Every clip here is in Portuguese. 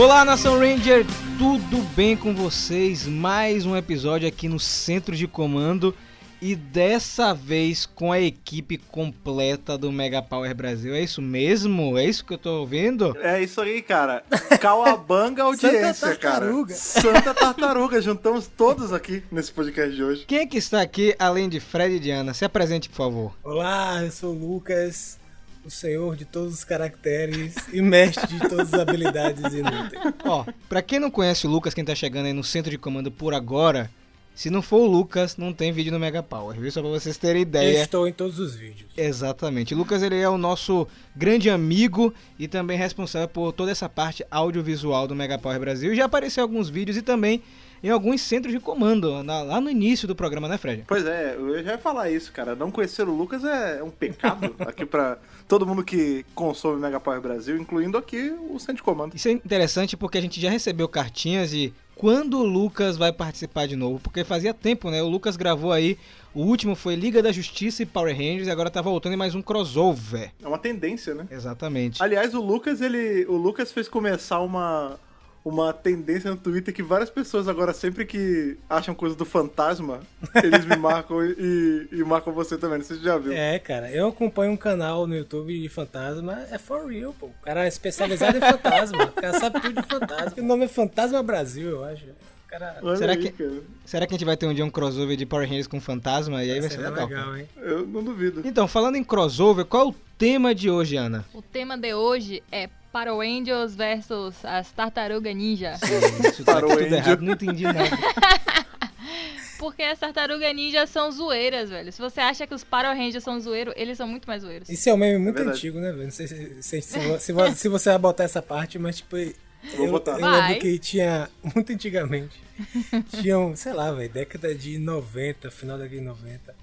Olá, Nação Ranger, tudo bem com vocês? Mais um episódio aqui no Centro de Comando e dessa vez com a equipe completa do Mega Power Brasil. É isso mesmo? É isso que eu tô ouvindo? É isso aí, cara. Cauabanga audiência, Santa cara. Tartaruga. Santa Tartaruga. Juntamos todos aqui nesse podcast de hoje. Quem é que está aqui além de Fred e Diana? Se apresente, por favor. Olá, eu sou o Lucas, o senhor de todos os caracteres e mestre de todas as habilidades inúteis. Ó, pra quem não conhece o Lucas, quem tá chegando aí no Centro de Comando por agora, se não for o Lucas, não tem vídeo no Mega Power, viu? Só pra vocês terem Eu ideia. estou em todos os vídeos. Exatamente. O Lucas ele é o nosso grande amigo e também responsável por toda essa parte audiovisual do Mega Power Brasil. Já apareceu em alguns vídeos e também em alguns centros de comando, na- lá no início do programa, né, Fred? Pois é, eu já ia falar isso, cara. Não conhecer o Lucas é um pecado aqui pra todo mundo que consome Mega Power Brasil, incluindo aqui o Centro Comando. Isso é interessante porque a gente já recebeu cartinhas de quando o Lucas vai participar de novo, porque fazia tempo, né? O Lucas gravou aí, o último foi Liga da Justiça e Power Rangers e agora tá voltando em mais um crossover. É uma tendência, né? Exatamente. Aliás, o Lucas, ele. O Lucas fez começar uma. Uma tendência no Twitter que várias pessoas agora, sempre que acham coisa do fantasma, eles me marcam e, e marcam você também. Não sei se você já viu. É, cara, eu acompanho um canal no YouTube de fantasma, é for real, pô. O cara é especializado em fantasma, o cara sabe tudo de fantasma. O nome é Fantasma Brasil, eu acho. Cara Olha Será aí, que- cara. Será que a gente vai ter um dia um crossover de Power Rangers com fantasma? E aí vai ser legal. legal, hein? Eu não duvido. Então, falando em crossover, qual é o tema de hoje, Ana? O tema de hoje é Power Angels versus as Tartaruga Ninja. Isso tá tudo errado, não entendi nada. Porque as Tartaruga Ninja são zoeiras, velho. Se você acha que os Power Rangers são zoeiros, eles são muito mais zoeiros. Isso é um meme muito verdade. antigo, né, velho? Não sei se, se, se, se vo- se você vai botar essa parte, mas tipo. Vou eu, botar. eu Vai. lembro que tinha, muito antigamente, tinham, sei lá, velho, década de 90, final da década de 90,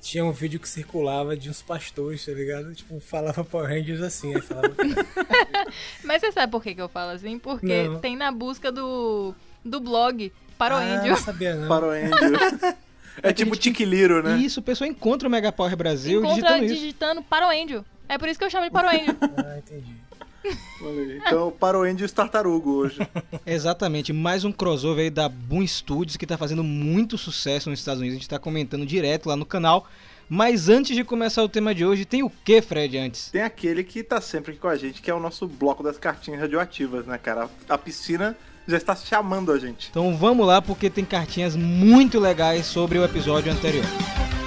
tinha um vídeo que circulava de uns pastores, tá ligado? Tipo, falava Power Rangers assim, aí falava... Mas você sabe por que, que eu falo assim? Porque Não. tem na busca do, do blog Power ah, não Angel. sabia não. Para o Angel. É tipo gente que- Tiquiliro, né? Isso, o pessoal encontra o Mega Power Brasil Encontra digitando isso. digitando Power Angel. É por isso que eu chamo de Power Angel. Ah, entendi. Então, para o e os Tartarugo hoje. Exatamente, mais um crossover aí da Boom Studios que tá fazendo muito sucesso nos Estados Unidos. A gente tá comentando direto lá no canal. Mas antes de começar o tema de hoje, tem o que, Fred, antes? Tem aquele que tá sempre aqui com a gente, que é o nosso bloco das cartinhas radioativas, né, cara? A piscina já está chamando a gente. Então vamos lá, porque tem cartinhas muito legais sobre o episódio anterior. Stop,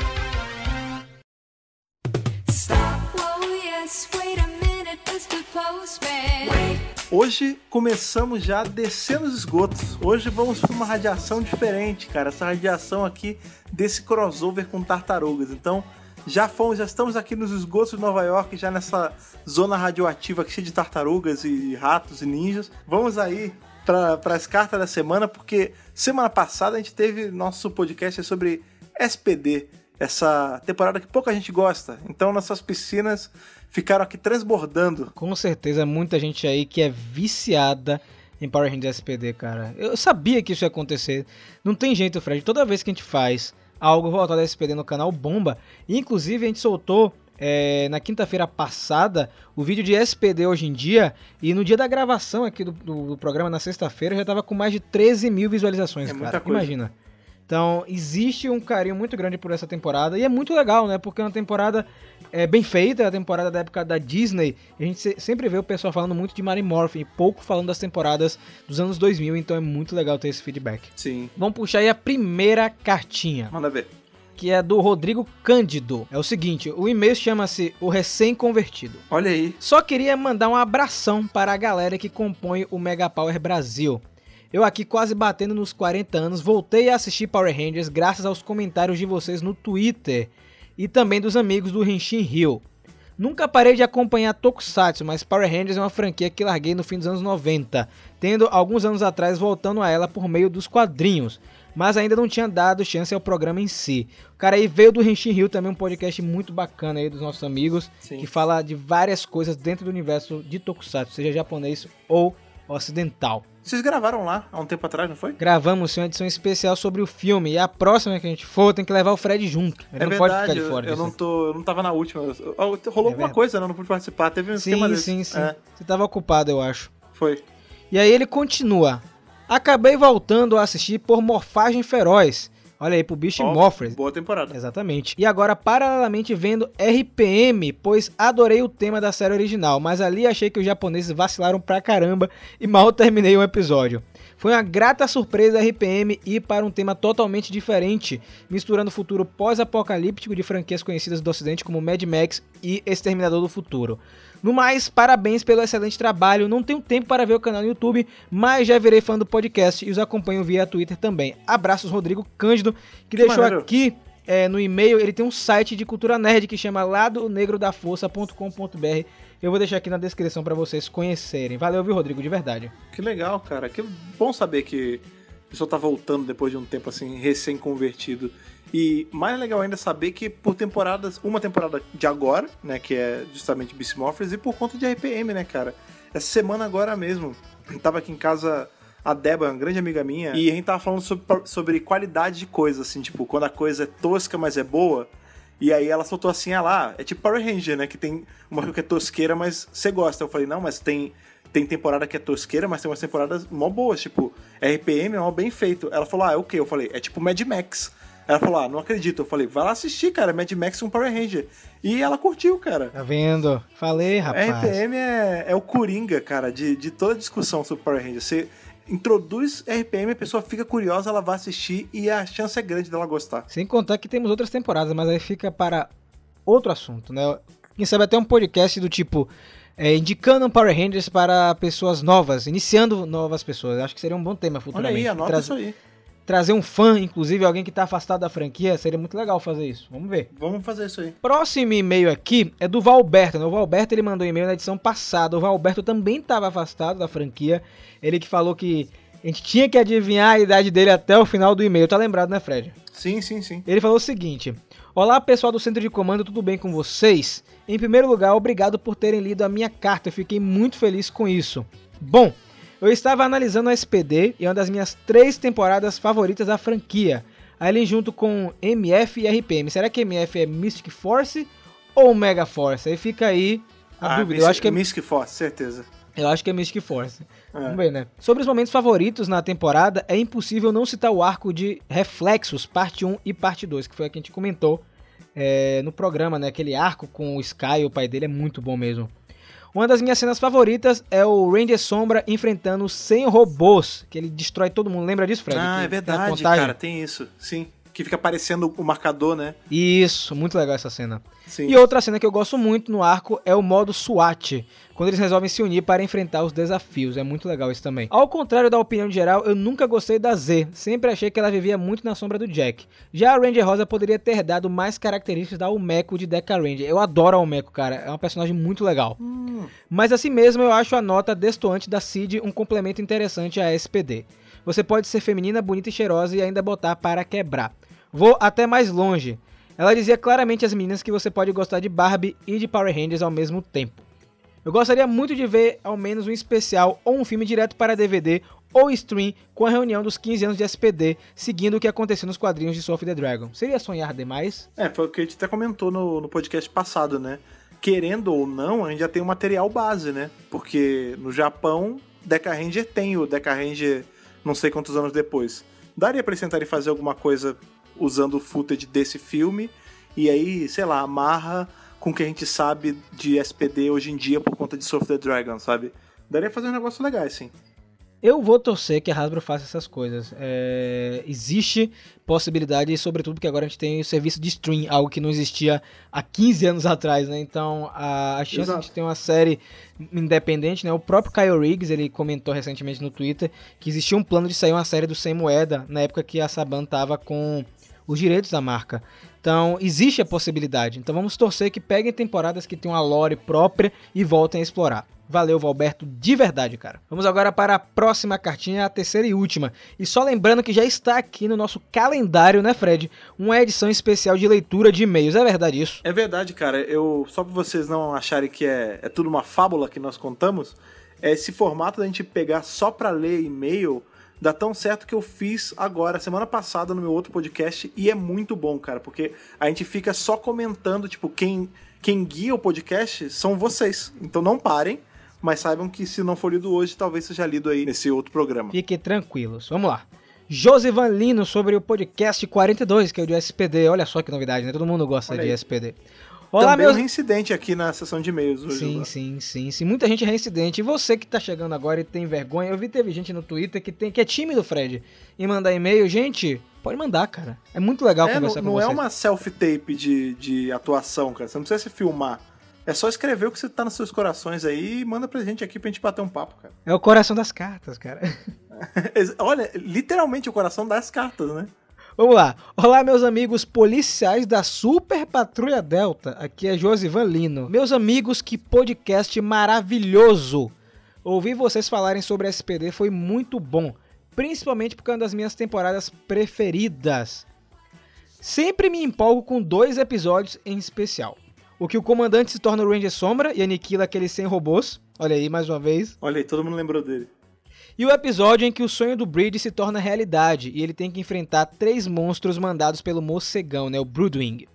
Hoje começamos já descendo os esgotos. Hoje vamos para uma radiação diferente, cara. Essa radiação aqui desse crossover com tartarugas. Então, já fomos, já estamos aqui nos esgotos de Nova York, já nessa zona radioativa aqui cheia de tartarugas e ratos e ninjas. Vamos aí para as cartas da semana, porque semana passada a gente teve nosso podcast sobre SPD, essa temporada que pouca gente gosta. Então, nossas piscinas ficaram aqui transbordando. Com certeza, muita gente aí que é viciada em Power Rangers SPD, cara. Eu sabia que isso ia acontecer. Não tem jeito, Fred. Toda vez que a gente faz algo voltado a SPD no canal, bomba. E, inclusive, a gente soltou é, na quinta-feira passada o vídeo de SPD hoje em dia. E no dia da gravação aqui do, do- do programa, na sexta-feira, já tava com mais de 13 mil visualizações, É cara. muita coisa. Então, existe um carinho muito grande por essa temporada. E é muito legal, né? Porque é uma temporada é, bem feita, é a temporada da época da Disney. A gente se- sempre vê o pessoal falando muito de Mary Morphin e pouco falando das temporadas dos anos 2000. Então é muito legal ter esse feedback. Sim, Vamos puxar aí a primeira cartinha, manda ver. que é do Rodrigo Cândido. É o seguinte, o e-mail chama-se O Recém-Convertido. Olha aí. Só queria mandar um abração para a galera que compõe o Mega Power Brasil. Eu aqui quase batendo nos 40 anos, voltei a assistir Power Rangers graças aos comentários de vocês no Twitter e também dos amigos do Henshin Hill. Nunca parei de acompanhar Tokusatsu, mas Power Rangers é uma franquia que larguei no fim dos anos 90, tendo alguns anos atrás voltando a ela por meio dos quadrinhos, mas ainda não tinha dado chance ao programa em si. O cara aí veio do Henshin Hill também, um podcast muito bacana aí dos nossos amigos, Sim. que fala de várias coisas dentro do universo de Tokusatsu, seja japonês ou ocidental. Vocês gravaram lá há um tempo atrás, não foi? Gravamos uma edição especial sobre o filme, e a próxima que a gente for tem que levar o Fred junto. Ele não pode ficar de fora É eu, eu não tô, eu não tava na última. Eu- eu- rolou alguma verdade. coisa, né? Eu não pude participar. Teve um esquema Sim, desse. sim, sim. É, Você tava ocupado, eu acho. foi. E aí ele continua. Acabei voltando a assistir por Morfagem Feroz. Olha aí, pro bicho Morphers. Boa temporada. Exatamente. E agora, paralelamente, vendo RPM, pois adorei o tema da série original, mas ali achei que os japoneses vacilaram pra caramba e mal terminei o episódio. Foi uma grata surpresa RPM ir para um tema totalmente diferente, misturando o futuro pós-apocalíptico de franquias conhecidas do ocidente como Mad Max e Exterminador do Futuro. No mais, parabéns pelo excelente trabalho. Não tenho tempo para ver o canal no YouTube, mas já virei fã do podcast e os acompanho via Twitter também. Abraços, Rodrigo Cândido, que, Que deixou maneiro. aqui é, no e-mail. Ele tem um site de cultura nerd que chama ladonegrodaforça.com.br. Eu vou deixar aqui na descrição para vocês conhecerem. Valeu, viu, Rodrigo, de verdade. Que legal, cara. Que bom saber que o pessoal tá voltando depois de um tempo assim, recém-convertido. E mais legal ainda saber que por temporadas, uma temporada de agora, né, que é justamente Beast Morphers, e por conta de RPM, né, cara. Essa semana agora mesmo, eu tava aqui em casa a Débora, uma grande amiga minha, e a gente tava falando sobre, sobre qualidade de coisa, assim, tipo, quando a coisa é tosca, mas é boa. E aí ela soltou assim, ah lá, é tipo Power Ranger, né? Que tem uma coisa que é tosqueira, mas você gosta. Eu falei, não, mas tem, tem temporada que é tosqueira, mas tem umas temporadas mó boas, tipo, RPM é mó bem feito. Ela falou, ah, é o quê? Eu falei, é tipo Mad Max. Ela falou, ah, não acredito. Eu falei, vai lá assistir, cara, Mad Max com Power Ranger. E ela curtiu, cara. Tá vendo? Falei, rapaz. RPM é, é o coringa, cara, de, de toda discussão sobre Power Ranger. Você introduz RPM, a pessoa fica curiosa, ela vai assistir e a chance é grande dela gostar. Sem contar que temos outras temporadas, mas aí fica para outro assunto, né? Quem sabe até um podcast do tipo é, indicando um Power Rangers para pessoas novas, iniciando novas pessoas. Acho que seria um bom tema Olha futuramente. aí, anota Traz- isso aí. Trazer um fã, inclusive alguém que está afastado da franquia, seria muito legal fazer isso. Vamos ver. Vamos fazer isso aí. Próximo e-mail aqui é do Valberto. Né? O Valberto ele mandou um e-mail na edição passada. O Valberto também estava afastado da franquia. Ele que falou que a gente tinha que adivinhar a idade dele até o final do e-mail. Tá lembrado, né, Fred? Sim, sim, sim. Ele falou o seguinte: Olá pessoal do Centro de Comando, tudo bem com vocês? Em primeiro lugar, obrigado por terem lido a minha carta, eu fiquei muito feliz com isso. Bom, eu estava analisando a SPD e é uma das minhas três temporadas favoritas da franquia. Ali junto com MF e RPM. Será que MF é Mystic Force ou Mega Force? Aí fica aí a dúvida. Mystic, Eu acho que é, Mystic Force, certeza. eu acho que é Mystic Force. É. Vamos ver, né? Sobre os momentos favoritos na temporada, é impossível não citar o arco de Reflexos, parte 1 e parte 2, que foi a que a gente comentou é, no programa, né? Aquele arco com o Sky, o pai dele, é muito bom mesmo. Uma das minhas cenas favoritas é o Ranger Sombra enfrentando 100 robôs, que ele destrói todo mundo. Lembra disso, Fred? Ah, Que é verdade, cara, tem isso. Sim. Que fica aparecendo o marcador, né? Isso, muito legal essa cena. Sim. E outra cena que eu gosto muito no arco é o modo SWAT, quando eles resolvem se unir para enfrentar os desafios. É muito legal isso também. Ao contrário da opinião geral, eu nunca gostei da Z. Sempre achei que ela vivia muito na sombra do Jack. Já a Ranger Rosa poderia ter dado mais características da Umeko de Deca Ranger. Eu adoro a Umeko, cara. É uma personagem muito legal. Hum, Mas assim mesmo, eu acho a nota destoante da Cid um complemento interessante à SPD. Você pode ser feminina, bonita e cheirosa e ainda botar para quebrar. Vou até mais longe. Ela dizia claramente às meninas que você pode gostar de Barbie e de Power Rangers ao mesmo tempo. Eu gostaria muito de ver ao menos um especial ou um filme direto para DVD ou stream com a reunião dos 15 anos de SPD, seguindo o que aconteceu nos quadrinhos de Soul of the Dragon. Seria sonhar demais? É, foi o que a gente até comentou no, no podcast passado, né? Querendo ou não, a gente já tem um material base, né? Porque no Japão, Deca Ranger tem o Deca Ranger não sei quantos anos depois. Daria pra eles tentarem fazer alguma coisa usando o footage desse filme e aí, sei lá, amarra com o que a gente sabe de SPD hoje em dia por conta de Soul of the Dragon, sabe? Daria fazer um negócio legal, assim. Eu vou torcer que a Hasbro faça essas coisas. É, existe possibilidade, sobretudo porque agora a gente tem o serviço de stream, algo que não existia há 15 anos atrás, né? Então a, a chance de a Exato. gente ter uma série independente, né? O próprio Kyle Riggs, ele comentou recentemente no Twitter que existia um plano de sair uma série do Sem Moeda na época que a Saban tava com os direitos da marca. Então, existe a possibilidade. Então, vamos torcer que peguem temporadas que tenham a lore própria e voltem a explorar. Valeu, Valberto, de verdade, cara. Vamos agora para a próxima cartinha, a terceira e última. E só lembrando que já está aqui no nosso calendário, né, Fred? Uma edição especial de leitura de e-mails. É verdade isso? É verdade, cara. Eu só para vocês não acharem que é, é tudo uma fábula que nós contamos, é esse formato da gente pegar só pra ler e-mail dá tão certo que eu fiz agora, semana passada, no meu outro podcast, e é muito bom, cara, porque a gente fica só comentando, tipo, quem, quem guia o podcast são vocês. Então não parem, mas saibam que se não for lido hoje, talvez seja lido aí nesse outro programa. Fiquem tranquilos. Vamos lá. Josivan Lino sobre o podcast 42, que é o de SPD. Olha só que novidade, né? Todo mundo gosta de. SPD. Olá, Também meus... um reincidente aqui na sessão de e-mails hoje. Sim, sim, sim, sim. Muita gente é reincidente. E você que tá chegando agora e tem vergonha, eu vi teve gente no Twitter que, tem, que é tímido, Fred, em mandar e-mail. Gente, pode mandar, cara. É muito legal É, não conversar com não é vocês. uma self-tape de, de atuação, cara. Você não precisa se filmar. É só escrever o que você tá nos seus corações aí e manda pra gente aqui pra gente bater um papo, cara. É o coração das cartas, cara. Olha, literalmente o coração das cartas, né? Vamos lá. Olá, meus amigos policiais da Super Patrulha Delta. Aqui é Josivan Lino. Meus amigos, que podcast maravilhoso. Ouvir vocês falarem sobre SPD foi muito bom. Principalmente porque é uma das minhas temporadas preferidas. Sempre me empolgo com dois episódios em especial. O que o comandante se torna o Ranger Sombra e aniquila aqueles 100 robôs. Olha aí, mais uma vez. Olha aí, todo mundo lembrou dele. E o episódio em que o sonho do Breed se torna realidade e ele tem que enfrentar três monstros mandados pelo morcegão, né, o Broodwing.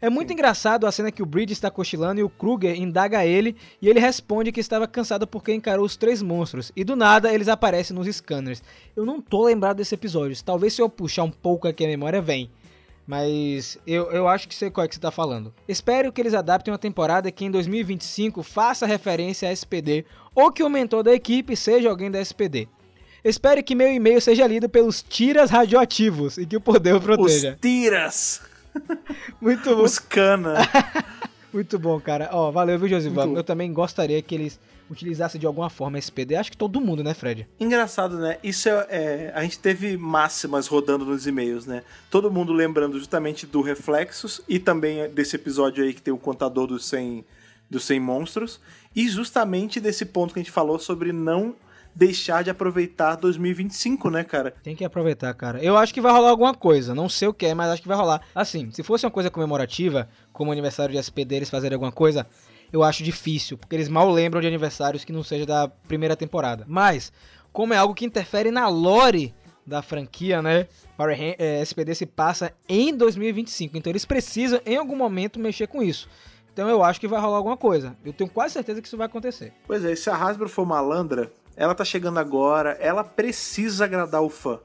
É muito engraçado a cena que o Breed está cochilando e o Kruger indaga ele e ele responde que estava cansado porque encarou os três monstros e do nada eles aparecem nos scanners. Eu não tô lembrado desse episódio, talvez se eu puxar um pouco aqui a memória vem. Mas eu, eu acho que sei qual é que você tá falando. Espero que eles adaptem uma temporada que em 2025 faça referência à SPD ou que o mentor da equipe seja alguém da SPD. Espero que meu e-mail seja lido pelos tiras radioativos e que o poder o Os proteja. tiras, Muito bom. os cana. Muito bom, cara. Ó, valeu, viu, Josivan? Muito. Eu também gostaria que eles utilizassem de alguma forma esse PD. Acho que todo mundo, né, Fred? Engraçado, né? Isso é, é- A gente teve máximas rodando nos e-mails, né? Todo mundo lembrando justamente do Reflexos e também desse episódio aí que tem o contador dos 100, dos 100 monstros. E justamente desse ponto que a gente falou sobre não deixar de aproveitar 2025, né, cara? Tem que aproveitar, cara. Eu acho que vai rolar alguma coisa. Não sei o que é, mas acho que vai rolar. Assim, se fosse uma coisa comemorativa, como aniversário de SPD, eles fazerem alguma coisa, eu acho difícil, porque eles mal lembram de aniversários que não seja da primeira temporada. Mas, como é algo que interfere na lore da franquia, né? Power é, SPD se passa em 2025, então eles precisam em algum momento mexer com isso. Então eu acho que vai rolar alguma coisa. Eu tenho quase certeza que isso vai acontecer. Pois é, se a Hasbro for malandra, ela tá chegando agora, ela precisa agradar o fã.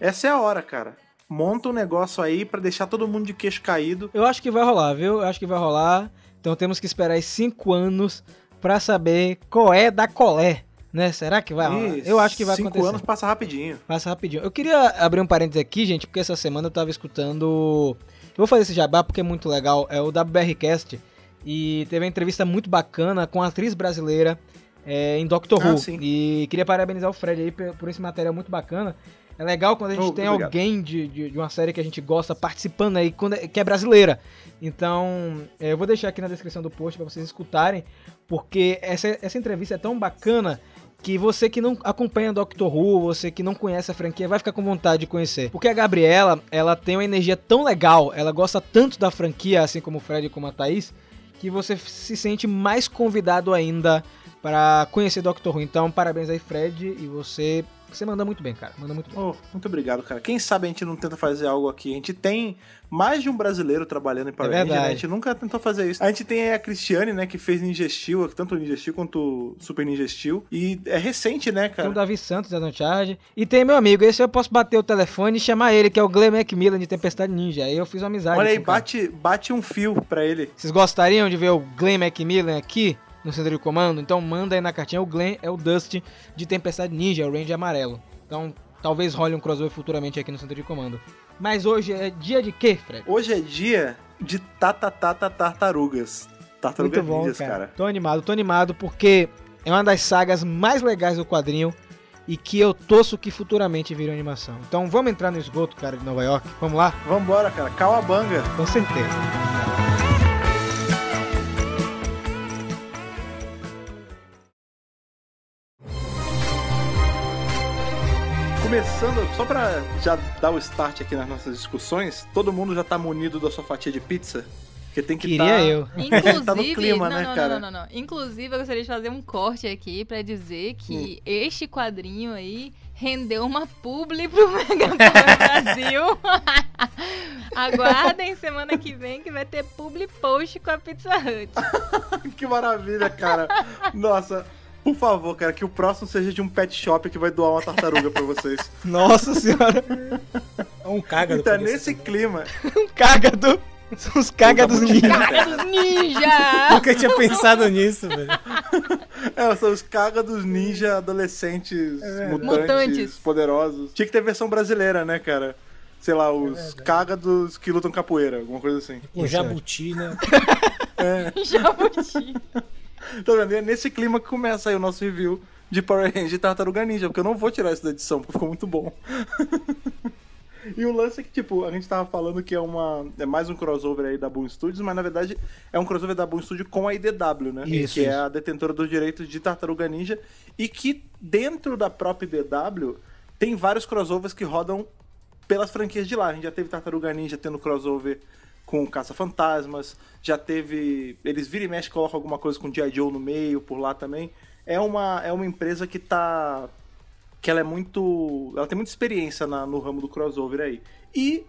Essa é a hora, cara. Monta um negócio aí pra deixar todo mundo de queixo caído. Eu acho que vai rolar, viu? Eu acho que vai rolar. Então temos que esperar aí 5 anos pra saber qual é da colé, né? Será que vai? Isso, Eu acho que vai cinco acontecer. anos passa rapidinho. Passa rapidinho. Eu queria abrir um parênteses aqui, gente, porque essa semana eu tava escutando. Eu vou fazer esse jabá porque é muito legal. É o WBRcast. E teve uma entrevista muito bacana com a atriz brasileira é, em Doctor Ah, Who. sim. E queria parabenizar o Fred aí por, por esse material muito bacana. É legal quando a gente Oh, tem obrigado. alguém de, de, de uma série que a gente gosta participando aí, quando é- que é brasileira. Então, é, eu vou deixar aqui na descrição do post para vocês escutarem, porque essa, essa entrevista é tão bacana que você que não acompanha Doctor Who, você que não conhece a franquia, vai ficar com vontade de conhecer. Porque a Gabriela, ela tem uma energia tão legal, ela gosta tanto da franquia, assim como o Fred e como a Thaís, que você se sente mais convidado ainda para conhecer Doctor Who. Então, parabéns aí, Fred, e você, você manda muito bem, cara. Manda muito bem. Oh, muito obrigado, cara. Quem sabe a gente não tenta fazer algo aqui. A gente tem mais de um brasileiro trabalhando em Power É Ranger, né? A gente nunca tentou fazer isso. A gente tem aí a Cristiane, né, que fez Ninja Steel, tanto o Ninja Steel quanto o Super Ninja Steel. E é recente, né, Tem cara? o Davi Santos da Charge. E tem meu amigo, esse eu posso bater o telefone e chamar ele, que é o Glenn Macmillan de Tempestade Ninja. Aí eu fiz uma amizade. Olha aí, cara. bate, bate um fio pra ele. Vocês gostariam de ver o Glenn Macmillan aqui no centro de comando? Então manda aí na cartinha. O Glenn é o Dust de Tempestade Ninja, o Ranger amarelo. Então talvez role um crossover futuramente aqui no centro de comando. Mas hoje é dia de quê, Fred? Hoje é dia de tatatata tartarugas. Tartarugas Muito bom, ninjas, cara. cara. Tô animado, tô animado porque é uma das sagas mais legais do quadrinho e que eu torço que futuramente vire animação. Então vamos entrar no esgoto, cara, de Nova York? Vamos lá? Vambora, cara. Cauabanga. Com certeza. Começando, só pra já dar o start aqui nas nossas discussões, todo mundo já tá munido da sua fatia de pizza? Porque tem que Queria tá... eu. Inclusive, Tá no clima, não, né, não, cara? não, não, não. Inclusive, eu gostaria de fazer um corte aqui pra dizer Hum. que este quadrinho aí rendeu uma publi pro Mega Brasil. Aguardem semana que vem que vai ter publi post com a Pizza Hut. que maravilha, cara. Nossa, por favor, cara, que o próximo seja de um pet shop que vai doar uma tartaruga pra vocês. Nossa senhora, É um cágado. Então, nesse também. clima. um cágado. São os cágados Puta, ninja. Cara dos ninja! Nunca tinha pensado nisso, velho. É, são os cágados ninja adolescentes É mutantes, Mutantes. poderosos. Tinha que ter versão brasileira, né, cara? Sei lá, os cágados que lutam capoeira, alguma coisa assim. Um jabuti, né? Jabuti. Tá vendo? E é nesse clima que começa aí o nosso review de Power Rangers e Tartaruga Ninja, porque eu não vou tirar isso da edição, porque ficou muito bom. e o lance é que, tipo, a gente tava falando que é uma. É mais um crossover aí da Boom Studios, mas na verdade é um crossover da Boom Studios com a IDW, né? Isso, que é isso. a detentora dos direitos de Tartaruga Ninja. E que dentro da própria IDW tem vários crossovers que rodam pelas franquias de lá. A gente já teve Tartaruga Ninja tendo crossover com Caça-Fantasmas, já teve. Eles viram e mexe colocam alguma coisa com G.I. Joe no meio, por lá também. É uma, é uma empresa que tá. que ela é muito. Ela tem muita experiência na- no ramo do crossover aí. E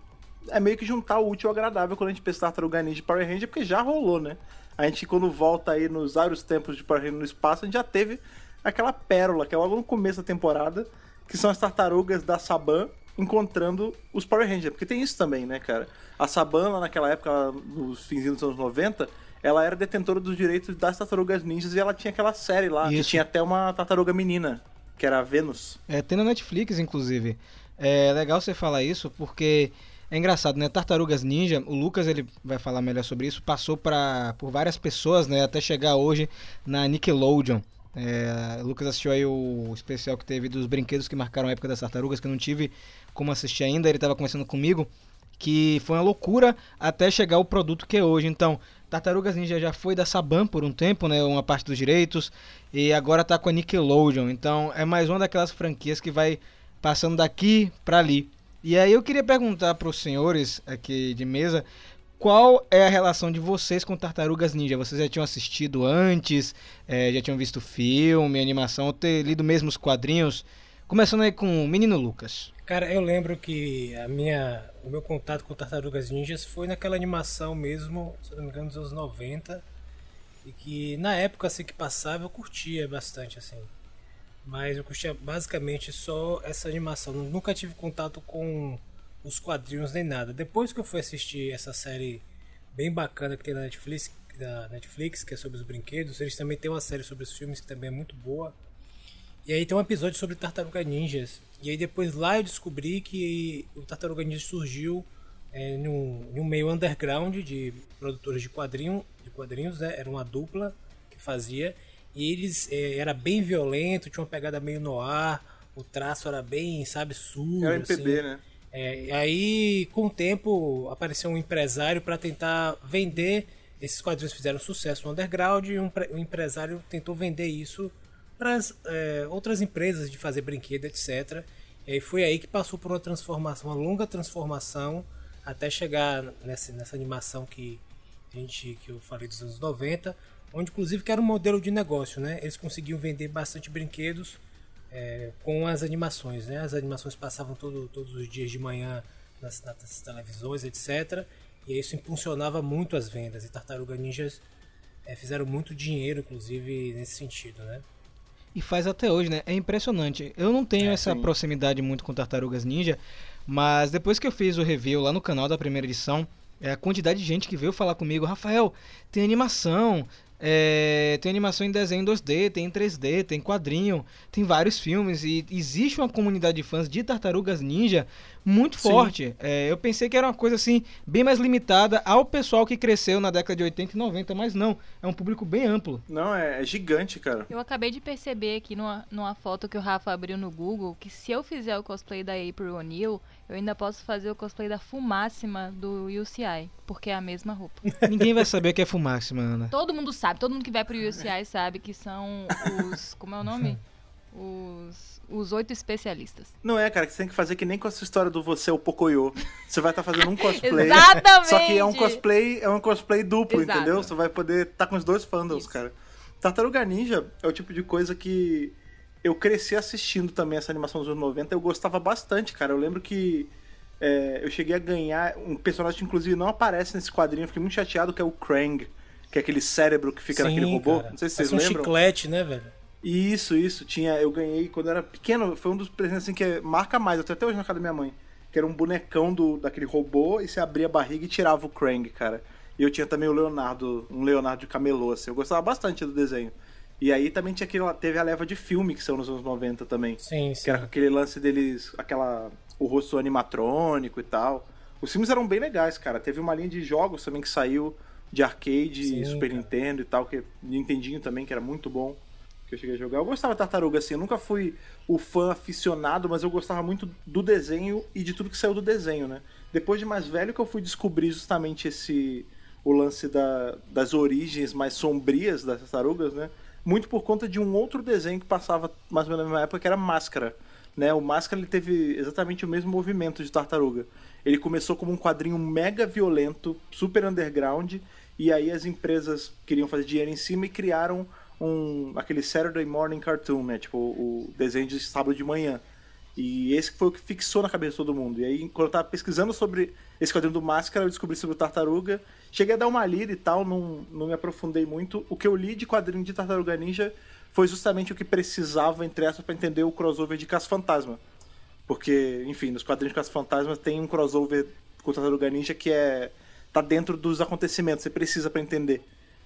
é meio que juntar o útil ao agradável quando a gente pensa Tartaruga Ninja e Power Ranger, porque já rolou, né? A gente, quando volta aí nos vários tempos de Power Ranger no espaço, a gente já teve aquela pérola, que é logo no começo da temporada, que são as tartarugas da Saban encontrando os Power Rangers. Porque tem isso também, né, cara? A Saban, lá naquela época, nos finzinhos dos anos 90, ela era detentora dos direitos das tartarugas ninjas e ela tinha aquela série lá, que Isso. tinha até uma tartaruga menina, que era a Venus. É, tem na Netflix, inclusive. É legal você falar isso porque é engraçado, né? Tartarugas Ninja, o Lucas ele vai falar melhor sobre isso, passou pra, por várias pessoas, né? Até chegar hoje na Nickelodeon. É, Lucas assistiu aí o especial que teve dos brinquedos que marcaram a época das tartarugas, que eu não tive como assistir ainda, ele tava conversando comigo, que foi uma loucura até chegar o produto que é hoje. Então, Tartarugas Ninja já foi da Saban por um tempo, né? Uma parte dos direitos, e agora tá com a Nickelodeon. Então, é mais uma daquelas franquias que vai passando daqui pra ali. E aí eu queria perguntar para os senhores aqui de mesa, qual é a relação de vocês com Tartarugas Ninja? Vocês já tinham assistido antes, eh, já tinham visto filme, animação, ou ter lido mesmo os quadrinhos? Começando aí com o menino Lucas. Cara, eu lembro que a minha, o meu contato com Tartarugas Ninjas foi naquela animação mesmo, se não me engano, dos anos 90. E que na época assim que passava eu curtia bastante assim. Mas eu curtia basicamente só essa animação. Nunca tive contato com os quadrinhos nem nada. Depois que eu fui assistir essa série bem bacana que tem na Netflix, da Netflix, que é sobre os brinquedos, eles também têm uma série sobre os filmes que também é muito boa. E aí tem um episódio sobre Tartaruga Ninjas. E aí depois lá eu descobri que o Tartaruga Ninja surgiu é, num, num meio underground de produtores de, quadrinho, de quadrinhos, né? Era uma dupla que fazia. E eles é, era bem violento, tinha uma pegada meio no ar, o traço era bem, sabe, sujo. Era MPB, assim. né? É, aí, com o tempo, apareceu um empresário para tentar vender. Esses quadrinhos fizeram sucesso no underground e um, um empresário tentou vender isso para outras empresas de fazer brinquedo, etc. E aí foi aí que passou por uma transformação, uma longa transformação, até chegar nessa, nessa animação que, a gente, que eu falei dos anos 90, onde inclusive que era um modelo de negócio, né? Eles conseguiam vender bastante brinquedos é, com as animações, né? As animações passavam todo, todos os dias de manhã nas, nas televisões, etc. E isso impulsionava muito as vendas. E Tartaruga Ninjas é, fizeram muito dinheiro, inclusive, nesse sentido, né? E faz até hoje, né? É impressionante. Eu não tenho É, essa sim. proximidade muito com Tartarugas Ninja, mas depois que eu fiz o review lá no canal da primeira edição, é, a quantidade de gente que veio falar comigo, Rafael, tem animação, é, tem animação em desenho 2D, tem em 3D, tem quadrinho, tem vários filmes e existe uma comunidade de fãs de Tartarugas Ninja muito forte. É, eu pensei que era uma coisa assim bem mais limitada ao pessoal que cresceu na década de 80 e 90, mas não, é um público bem amplo. Não, é, é gigante, cara. Eu acabei de perceber aqui numa, numa foto que o Rafa abriu no Google que se eu fizer o cosplay da April O'Neil, eu ainda posso fazer o cosplay da Fumáxima do UCI, porque é a mesma roupa. Ninguém vai saber o que é fumáxima, Ana. Todo mundo sabe, todo mundo que vai pro UCI sabe que são os. Como é o nome? Os. Os oito especialistas. Não é, cara, que você tem que fazer que nem com essa história do você, o Pocoyo. Você vai estar fazendo um cosplay. Exatamente! Só que é um cosplay, é um cosplay duplo, Exato. entendeu? Você vai poder estar com os dois fandoms, Isso. cara. Tartaruga Ninja é o tipo de coisa que eu cresci assistindo também essa animação dos anos 90. Eu gostava bastante, cara. Eu lembro que é, eu cheguei a ganhar um personagem que inclusive não aparece nesse quadrinho, eu fiquei muito chateado, que é o Krang, que é aquele cérebro que fica Sim, naquele robô. cara. Não sei se vocês Parece um lembram. chiclete, né, velho? Isso, isso. Tinha, eu ganhei quando eu era pequeno, foi um dos presentes assim que é- marca mais, eu tenho até hoje na casa da minha mãe. Que era um bonecão do, daquele robô e você abria a barriga e tirava o Krang, cara. E eu tinha também o Leonardo, um Leonardo de camelô, assim. Eu gostava bastante do desenho. E aí também tinha aquele, teve a leva de filme que saiu nos anos 90 também. Sim, sim. Que era aquele lance deles, aquela. o rosto animatrônico e tal. Os filmes eram bem legais, cara. Teve uma linha de jogos também que saiu de arcade, Sim, Super cara. Nintendo e tal, que Nintendinho também, que era muito bom. Que eu cheguei a jogar. Eu gostava de tartaruga, assim. Eu nunca fui o fã aficionado, mas eu gostava muito do desenho e de tudo que saiu do desenho, né? Depois de mais velho que eu fui descobrir justamente esse. o lance da, das origens mais sombrias das tartarugas, né? Muito por conta de um outro desenho que passava mais ou menos na mesma época, que era Máscara. Né? O Máscara ele teve exatamente o mesmo movimento de tartaruga. Ele começou como um quadrinho mega violento, super underground, e aí as empresas queriam fazer dinheiro em cima e criaram um aquele Saturday Morning Cartoon, né? Tipo, o desenho de sábado de manhã. E esse foi o que fixou na cabeça de todo mundo. E aí, quando eu tava pesquisando sobre esse quadrinho do Máscara, eu descobri sobre o Tartaruga. Cheguei a dar uma lida e tal, não, não me aprofundei muito. O que eu li de quadrinho de Tartaruga Ninja foi justamente o que precisava, entre essas, para entender o crossover de Caça-Fantasma. Porque, enfim, nos quadrinhos de Caça-Fantasma tem um crossover com o Tartaruga Ninja que é tá dentro dos acontecimentos, você precisa para entender.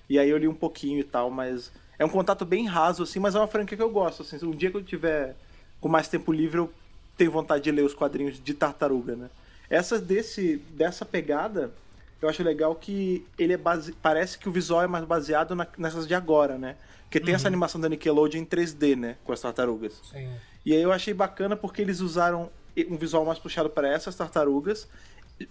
E aí eu li um pouquinho e tal, mas é um contato bem raso assim, mas é uma franquia que eu gosto, assim, um dia que eu tiver com mais tempo livre, eu tenho vontade de ler os quadrinhos de Tartaruga, né? Essa desse dessa pegada, eu acho legal que ele é base... parece que o visual é mais baseado na- nessas de agora, né? Porque tem essa animação da Nickelodeon em 3D, né, com as tartarugas. Sim. E aí eu achei bacana porque eles usaram um visual mais puxado para essas tartarugas,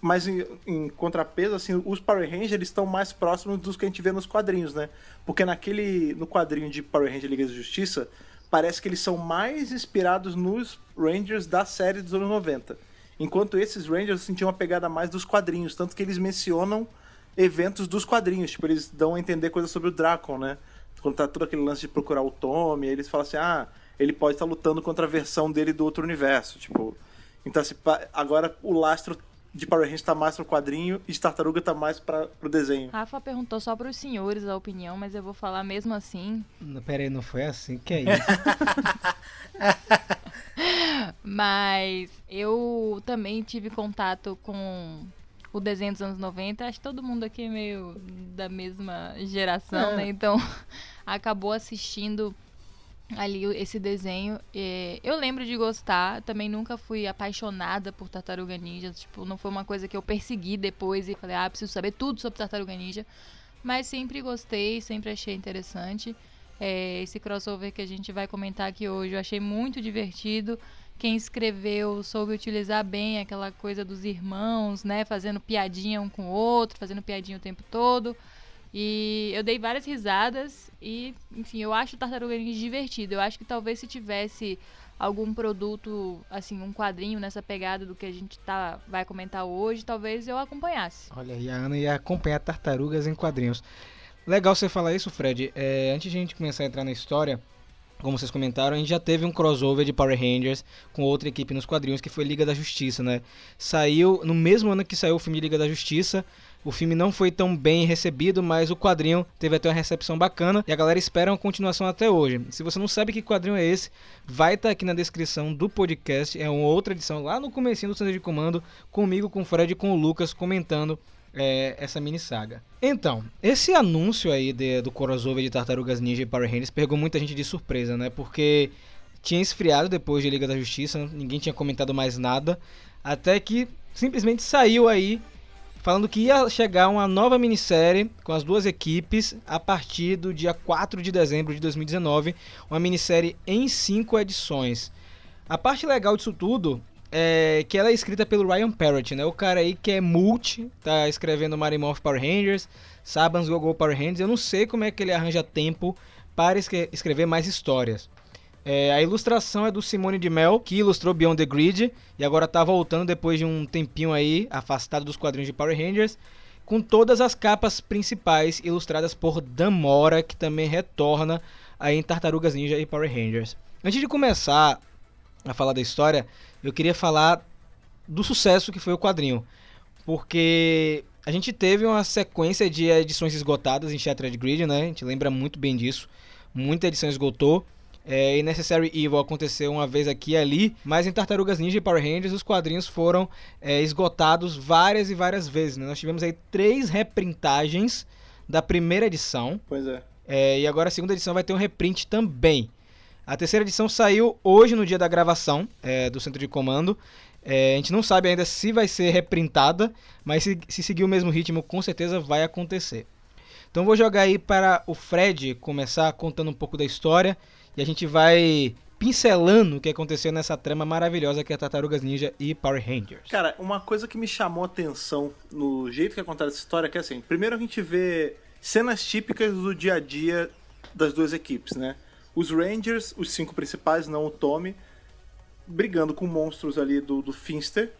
mas em, em contrapeso, assim, os Power Rangers estão mais próximos dos que a gente vê nos quadrinhos, né? Porque naquele no quadrinho de Power Rangers Liga da Justiça, parece que eles são mais inspirados nos Rangers da série dos anos 90. Enquanto esses Rangers sentiam uma pegada mais dos quadrinhos, tanto que eles mencionam eventos dos quadrinhos, tipo, eles dão a entender coisas sobre o Dracon, né? Quando tá todo aquele lance de procurar o Tommy, eles falam assim: "Ah, ele pode estar lutando contra a versão dele do outro universo", tipo. Então assim, pa- agora o lastro de Power Rangers tá mais pro quadrinho e de Tartaruga tá mais para pro desenho. Rafa perguntou só para os senhores a opinião, mas eu vou falar mesmo assim. Não, Pera aí, não foi assim? Que é isso? Mas eu também tive contato com o desenho dos anos 90. Acho que todo mundo aqui é meio da mesma geração, É. né? Então acabou assistindo ali esse desenho. É, eu lembro de gostar, também nunca fui apaixonada por Tartaruga Ninja. Tipo, não foi uma coisa que eu persegui depois e falei, ah, preciso saber tudo sobre Tartaruga Ninja. Mas sempre gostei, sempre achei interessante. É, esse crossover que a gente vai comentar aqui hoje, eu achei muito divertido. Quem escreveu soube utilizar bem aquela coisa dos irmãos, né? Fazendo piadinha um com o outro, fazendo piadinha o tempo todo. E eu dei várias risadas e, enfim, eu acho Tartaruga Ninja divertido. Eu acho que talvez se tivesse algum produto, assim, um quadrinho nessa pegada do que a gente tá, vai comentar hoje, talvez eu acompanhasse. Olha, e a Ana ia acompanhar tartarugas em quadrinhos. Legal você falar isso, Fred. É, antes de a gente começar a entrar na história, como vocês comentaram, a gente já teve um crossover de Power Rangers com outra equipe nos quadrinhos, que foi Liga da Justiça, né? Saiu no mesmo ano que saiu o filme Liga da Justiça. O filme não foi tão bem recebido, mas o quadrinho teve até uma recepção bacana e a galera espera uma continuação até hoje. Se você não sabe que quadrinho é esse, vai estar aqui na descrição do podcast. É uma outra edição lá no comecinho do Centro de Comando, comigo, com o Fred e com o Lucas comentando é, essa mini saga. Então, esse anúncio aí de- do crossover de Tartarugas Ninja e Power Rangers pegou muita gente de surpresa, né? Porque tinha esfriado depois de Liga da Justiça, ninguém tinha comentado mais nada, até que simplesmente saiu aí falando que ia chegar uma nova minissérie com as duas equipes a partir do dia 4 de dezembro de 2019, uma minissérie em cinco edições. A parte legal disso tudo é que ela é escrita pelo Ryan Parrott, né? O cara aí que é multi, tá escrevendo Marimorph Power Rangers, Sabans Gogo Power Rangers. Eu não sei como é que ele arranja tempo para escre- escrever mais histórias. É, a ilustração é do Simone de Mel, que ilustrou Beyond the Grid e agora tá voltando depois de um tempinho aí, afastado dos quadrinhos de Power Rangers, com todas as capas principais ilustradas por Dan Mora, que também retorna aí em Tartarugas Ninja e Power Rangers. Antes de começar a falar da história, eu queria falar do sucesso que foi o quadrinho. Porque a gente teve uma sequência de edições esgotadas em Shattered Grid, né? A gente lembra muito bem disso. Muita edição esgotou. É, e Necessary Evil aconteceu uma vez aqui e ali, mas em Tartarugas Ninja e Power Rangers os quadrinhos foram é, esgotados várias e várias vezes. né? Nós tivemos aí três reprintagens da primeira edição. Pois é. É, e agora a segunda edição vai ter um reprint também. A terceira edição saiu hoje no dia da gravação é, do centro de comando. É, a gente não sabe ainda se vai ser reprintada, mas se, se seguir o mesmo ritmo, com certeza vai acontecer. Então vou jogar aí para o Fred começar contando um pouco da história e a gente vai pincelando o que aconteceu nessa trama maravilhosa que é Tartarugas Ninja e Power Rangers. Cara, uma coisa que me chamou a atenção no jeito que é contada essa história é que assim, primeiro a gente vê cenas típicas do dia a dia das duas equipes, né? Os Rangers, os cinco principais, não o Tommy, brigando com monstros ali do, do Finster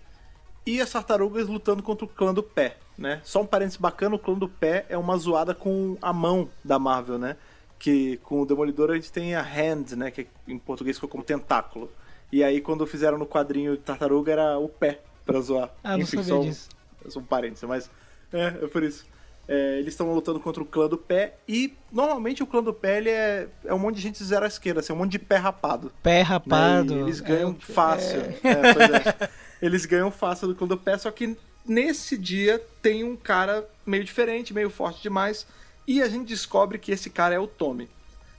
e as tartarugas lutando contra o clã do pé, né? Só um parênteses bacana, o clã do pé é uma zoada com a mão da Marvel, né? Que com o Demolidor a gente tem a hand, né? Que em português ficou como tentáculo. E aí quando fizeram no quadrinho de tartaruga era o pé pra zoar. Ah, não sabia só, um- disso. só um parênteses, mas é, é por isso. É, eles estão lutando contra o clã do pé e normalmente o clã do pé ele é, é um monte de gente zero à esquerda, assim, um monte de pé rapado. Pé né? rapado. E eles ganham é, fácil. É, é. Eles ganham fácil do clã do pé, só que nesse dia tem um cara meio diferente, meio forte demais, e a gente descobre que esse cara é o Tommy.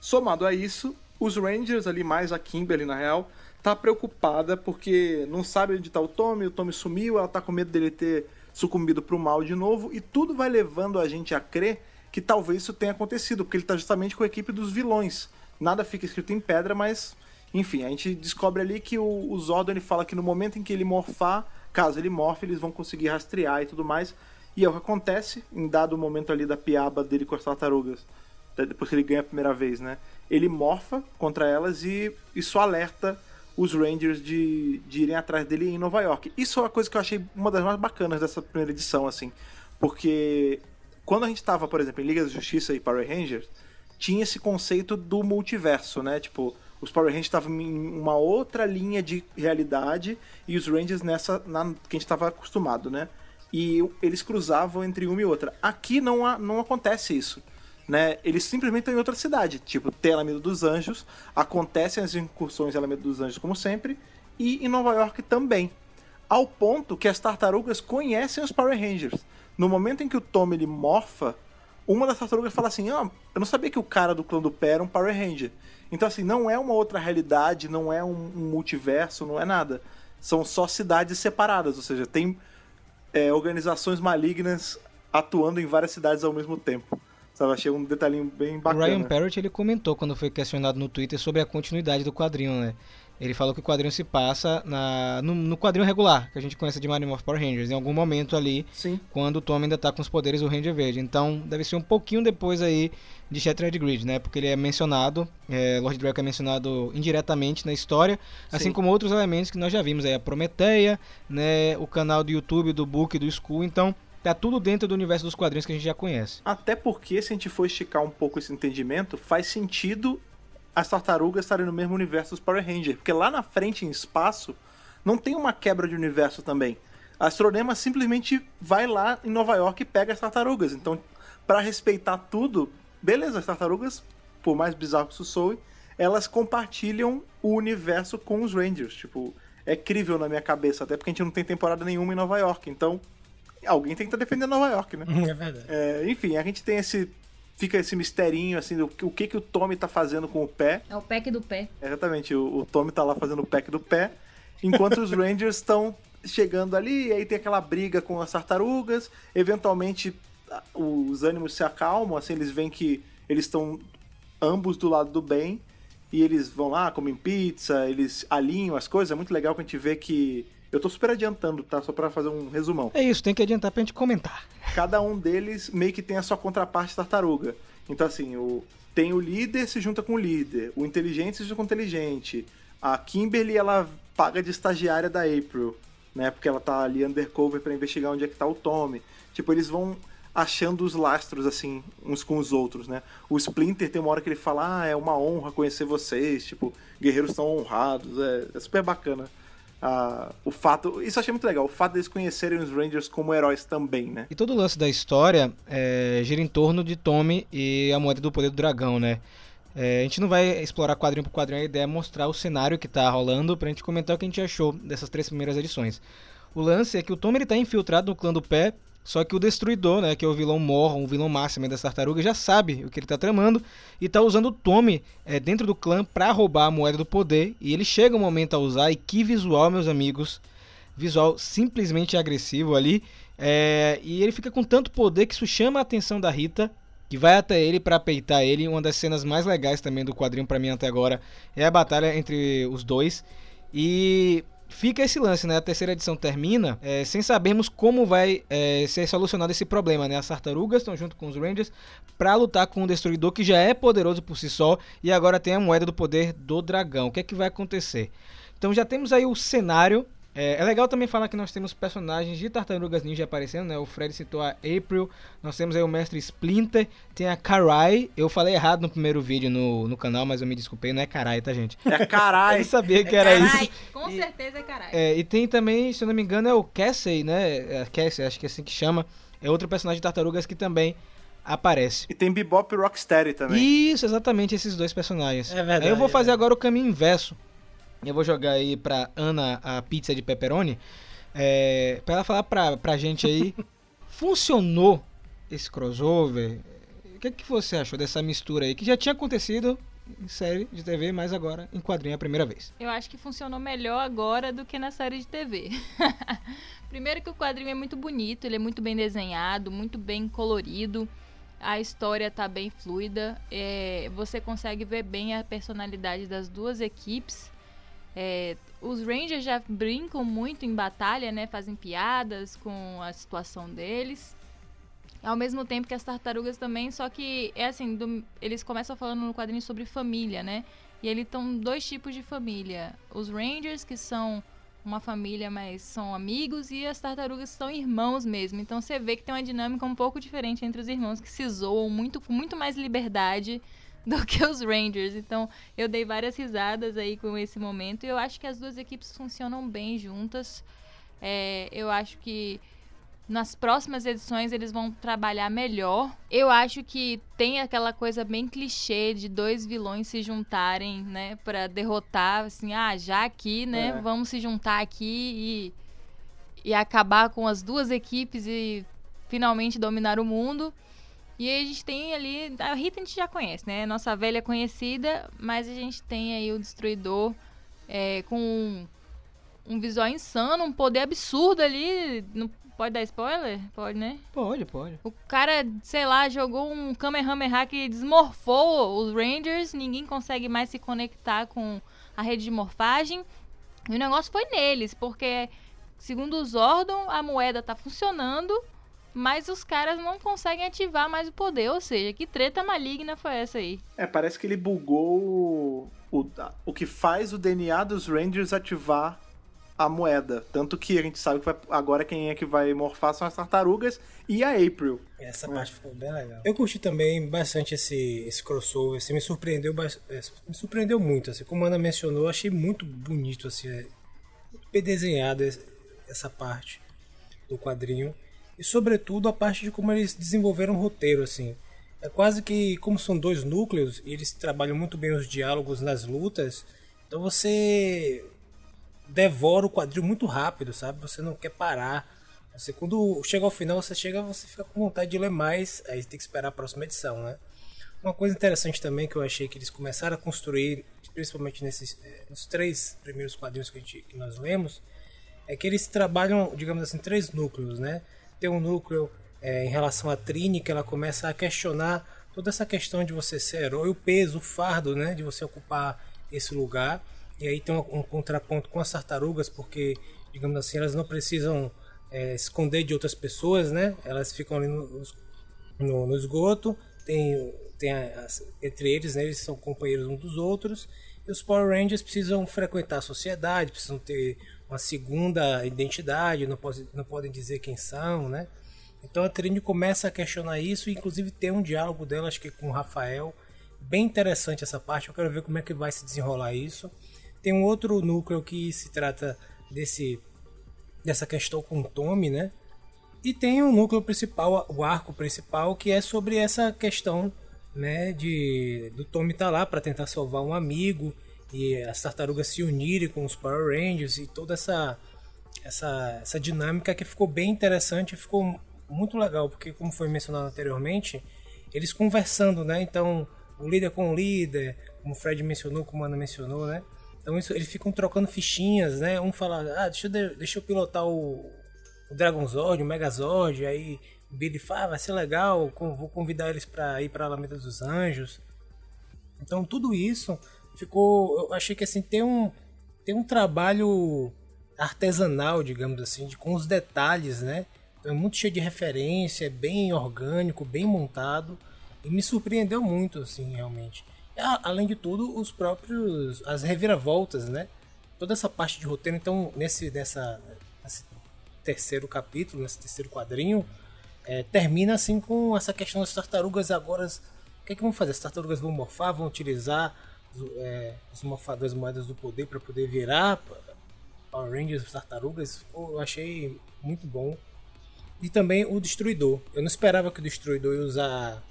Somado a isso, os Rangers ali, mais a Kimberly na real, tá preocupada porque não sabe onde tá o Tommy, o Tommy sumiu, ela tá com medo dele ter sucumbido pro mal de novo, e tudo vai levando a gente a crer que talvez isso tenha acontecido, porque ele tá justamente com a equipe dos vilões. Nada fica escrito em pedra, mas enfim, a gente descobre ali que o, o Zordon ele fala que no momento em que ele morfar, caso ele morfe, eles vão conseguir rastrear e tudo mais. E é o que acontece em dado momento ali da piaba dele com as tartarugas, depois que ele ganha a primeira vez, né? Ele morfa contra elas e isso alerta os Rangers de, de irem atrás dele em Nova York. Isso é uma coisa que eu achei uma das mais bacanas dessa primeira edição, assim. Porque quando a gente tava, por exemplo, em Liga da Justiça e Power Rangers, tinha esse conceito do multiverso, né? Tipo, os Power Rangers estavam em uma outra linha de realidade e os Rangers nessa na, que a gente estava acostumado, né? E eles cruzavam entre uma e outra. Aqui não, há- não acontece isso. Né? Eles simplesmente estão em outra cidade. Tipo, tem Alameda dos Anjos, acontecem as incursões em Alameda dos Anjos como sempre, e em Nova York também. Ao ponto que as tartarugas conhecem os Power Rangers. No momento em que o Tommy ele morfa, uma das tartarugas fala assim: Ah, eu não sabia que o cara do clã do pé era um Power Ranger. Então, assim, não é uma outra realidade, não é um multiverso, não é nada. São só cidades separadas, ou seja, tem é, organizações malignas atuando em várias cidades ao mesmo tempo. Sabe, achei um detalhinho bem O bacana. Ryan Parrott ele comentou quando foi questionado no Twitter sobre a continuidade do quadrinho, né? Ele falou que o quadrinho se passa na, no, no quadrinho regular, que a gente conhece de Mario Morph Power Rangers, em algum momento ali, Sim. quando o Tom ainda tá com os poderes do Ranger Verde. Então, deve ser um pouquinho depois aí de Shattered Grid, né? Porque ele é mencionado, é, Lord Draco é mencionado indiretamente na história, assim Sim. como outros elementos que nós já vimos aí, a Prometeia, né? O canal do YouTube do Book e do School, então tá tudo dentro do universo dos quadrinhos que a gente já conhece. Até porque, se a gente for esticar um pouco esse entendimento, faz sentido as tartarugas estarem no mesmo universo dos Power Rangers. Porque lá na frente, em espaço, não tem uma quebra de universo também. A Astronema simplesmente vai lá em Nova York e pega as tartarugas. Então, pra respeitar tudo, beleza, as tartarugas, por mais bizarro que isso soe, elas compartilham o universo com os Rangers. Tipo, é crível na minha cabeça, até porque a gente não tem temporada nenhuma em Nova York. Então, alguém tem que estar defendendo Nova York, né? É verdade. É, enfim, a gente tem esse. Fica esse misterinho, assim, do que- o que, que o Tommy tá fazendo com o pé. É o pack do pé. Exatamente, o, o Tommy tá lá fazendo o pack do pé, enquanto os Rangers estão chegando ali, e aí tem aquela briga com as tartarugas, eventualmente os ânimos se acalmam, assim, eles veem que eles estão ambos do lado do bem, e eles vão lá, comem pizza, eles alinham as coisas, é muito legal que a gente vê que... Eu tô super adiantando, tá? Só pra fazer um resumão É isso, tem que adiantar pra gente comentar. cada um deles meio que tem a sua contraparte tartaruga. Então, assim, o, tem o líder se junta com o líder, o inteligente se junta com o inteligente. A Kimberly, ela paga de estagiária da April, né? Porque ela tá ali undercover pra investigar onde é que tá o Tommy. Tipo, eles vão achando os lastros, assim, uns com os outros, né? O Splinter tem uma hora que ele fala, ah, é uma honra conhecer vocês, tipo, guerreiros tão honrados, é, é super bacana o fato. Isso eu achei muito legal, o fato deles conhecerem os Rangers como heróis também, né? E todo o lance da história é, gira em torno de Tommy e a moeda do poder do dragão, né? É, a gente não vai explorar quadrinho por quadrinho, a ideia é mostrar o cenário que tá rolando pra gente comentar o que a gente achou dessas três primeiras edições. O lance é que o Tommy ele tá infiltrado no clã do pé, só que o Destruidor, né, que é o vilão Morron, o vilão máximo das tartarugas, já sabe o que ele tá tramando e tá usando o Tommy é, dentro do clã pra roubar a moeda do poder. E ele chega um momento a usar, e que visual, meus amigos! Visual simplesmente agressivo ali. É, e ele fica com tanto poder que isso chama a atenção da Rita, que vai até ele pra peitar ele. Uma das cenas mais legais também do quadrinho pra mim até agora é a batalha entre os dois. E fica esse lance, né? A terceira edição termina é, sem sabermos como vai é, ser solucionado esse problema, né? As tartarugas estão junto com os Rangers pra lutar com o Destruidor, que já é poderoso por si só, e agora tem a moeda do poder do dragão. O que é que vai acontecer? Então já temos aí o cenário. É, é legal também falar que nós temos personagens de Tartarugas Ninja aparecendo, né? O Fred citou a April, nós temos aí o Mestre Splinter, tem a Karai. Eu falei errado no primeiro vídeo no, no canal, mas eu me desculpei, não é Karai, tá, gente? É Eu caralho. não sabia que era isso. Carai, com certeza é caralho. É, e tem também, se eu não me engano, é o Cassie, né? É, Cassie, acho que é assim que chama. É outro personagem de Tartarugas que também aparece. E tem Bebop e Rocksteady também. Isso, exatamente esses dois personagens. É verdade, Aí eu vou fazer é. agora o caminho inverso. Eu vou jogar aí pra Ana a pizza de pepperoni. É, pra ela falar pra, pra gente aí. funcionou esse crossover? O que, que você achou dessa mistura aí? Que já tinha acontecido em série de TV, mas agora em quadrinho é a primeira vez. Eu acho que funcionou melhor agora do que na série de TV. Primeiro que o quadrinho é muito bonito, ele é muito bem desenhado, muito bem colorido. A história tá bem fluida. é, você consegue ver bem a personalidade das duas equipes. É, os Rangers já brincam muito em batalha, né? Fazem piadas com a situação deles. Ao mesmo tempo que as tartarugas também, só que é assim, do- eles começam falando no quadrinho sobre família, né? E eles estão dois tipos de família. Os Rangers, que são uma família, mas são amigos, e as tartarugas são irmãos mesmo. Então você vê que tem uma dinâmica um pouco diferente entre os irmãos que se zoam muito, com muito mais liberdade do que os Rangers. Então eu dei várias risadas aí com esse momento. E eu acho que as duas equipes funcionam bem juntas. É, eu acho que nas próximas edições eles vão trabalhar melhor. Eu acho que tem aquela coisa bem clichê de dois vilões se juntarem, né, Pra derrotar, assim, ah, já aqui, né, É. vamos se juntar aqui e e acabar com as duas equipes e finalmente dominar o mundo. E aí a gente tem ali, a Rita a gente já conhece, né, nossa velha conhecida, mas a gente tem aí o Destruidor é, com um, um visual insano, um poder absurdo ali, não pode dar spoiler? Pode, né? Pode, pode. O cara, sei lá, jogou um Kamehameha que desmorfou os Rangers, ninguém consegue mais se conectar com a rede de morfagem. E o negócio foi neles, porque, segundo o Zordon, a moeda tá funcionando, mas os caras não conseguem ativar mais o poder. Ou seja, que treta maligna foi essa aí? É, parece que ele bugou o, o, que faz o DNA dos Rangers ativar a moeda. Tanto que a gente sabe que vai- agora quem é que vai morfar são as tartarugas e a April. Essa parte ficou bem legal. Eu curti também bastante esse, esse crossover, assim, me surpreendeu é, me surpreendeu muito, assim, como a Ana mencionou, eu achei muito bonito, assim, é, muito bem desenhado essa parte do quadrinho e sobretudo a parte de como eles desenvolveram o roteiro, assim. É quase que como são dois núcleos e eles trabalham muito bem os diálogos nas lutas, então você devora o quadril muito rápido, sabe? Você não quer parar. Você, quando chega ao final, você chega, você fica com vontade de ler mais, aí tem que esperar a próxima edição, né? Uma coisa interessante também que eu achei que eles começaram a construir, principalmente nesses eh, nos três primeiros quadrinhos que, gente, que nós lemos, é que eles trabalham, digamos assim, três núcleos, né? Tem um núcleo eh, em relação à Trini, que ela começa a questionar toda essa questão de você ser herói, o peso, o fardo, né? De você ocupar esse lugar. E aí tem um, um contraponto com as tartarugas, porque, digamos assim, elas não precisam eh, esconder de outras pessoas, né? Elas ficam ali no, no, no esgoto, tem, tem as- entre eles, né, eles são companheiros uns dos outros, e os Power Rangers precisam frequentar a sociedade, precisam ter uma segunda identidade, não, pode, não podem dizer quem são, né? Então a Trini começa a questionar isso, e inclusive tem um diálogo dela, acho que com o Rafael, bem interessante essa parte, eu quero ver como é que vai se desenrolar isso. Tem um outro núcleo que se trata desse dessa questão com o Tommy, né? E tem o núcleo principal, o arco principal, que é sobre essa questão, né, de do Tommy estar tá lá para tentar salvar um amigo e as tartarugas se unirem com os Power Rangers e toda essa essa essa dinâmica que ficou bem interessante, ficou muito legal, porque como foi mencionado anteriormente, eles conversando, né? Então, o líder com o líder, como o Fred mencionou, como a Ana mencionou, né? Então isso, eles ficam trocando fichinhas, né? Um fala, ah, deixa eu, deixa eu pilotar o, o Dragonzord, o Megazord, aí o Billy fala, ah, vai ser legal, vou convidar eles para ir para a Alameda dos Anjos. Então tudo isso ficou, eu achei que assim tem um tem um trabalho artesanal, digamos assim, de, com os detalhes, né? Então, é muito cheio de referência, é bem orgânico, bem montado e me surpreendeu muito, assim, realmente. E, além de tudo, os próprios as reviravoltas, né? Toda essa parte de roteiro, então nesse nessa nesse terceiro capítulo, nesse terceiro quadrinho, é, termina assim com essa questão das tartarugas agora. O que, é que vão fazer? As tartarugas vão morfar, vão utilizar é, moedas do poder para poder virar Power Rangers, tartarugas. Eu achei muito bom. E também o Destruidor. Eu não esperava que o Destruidor ia usar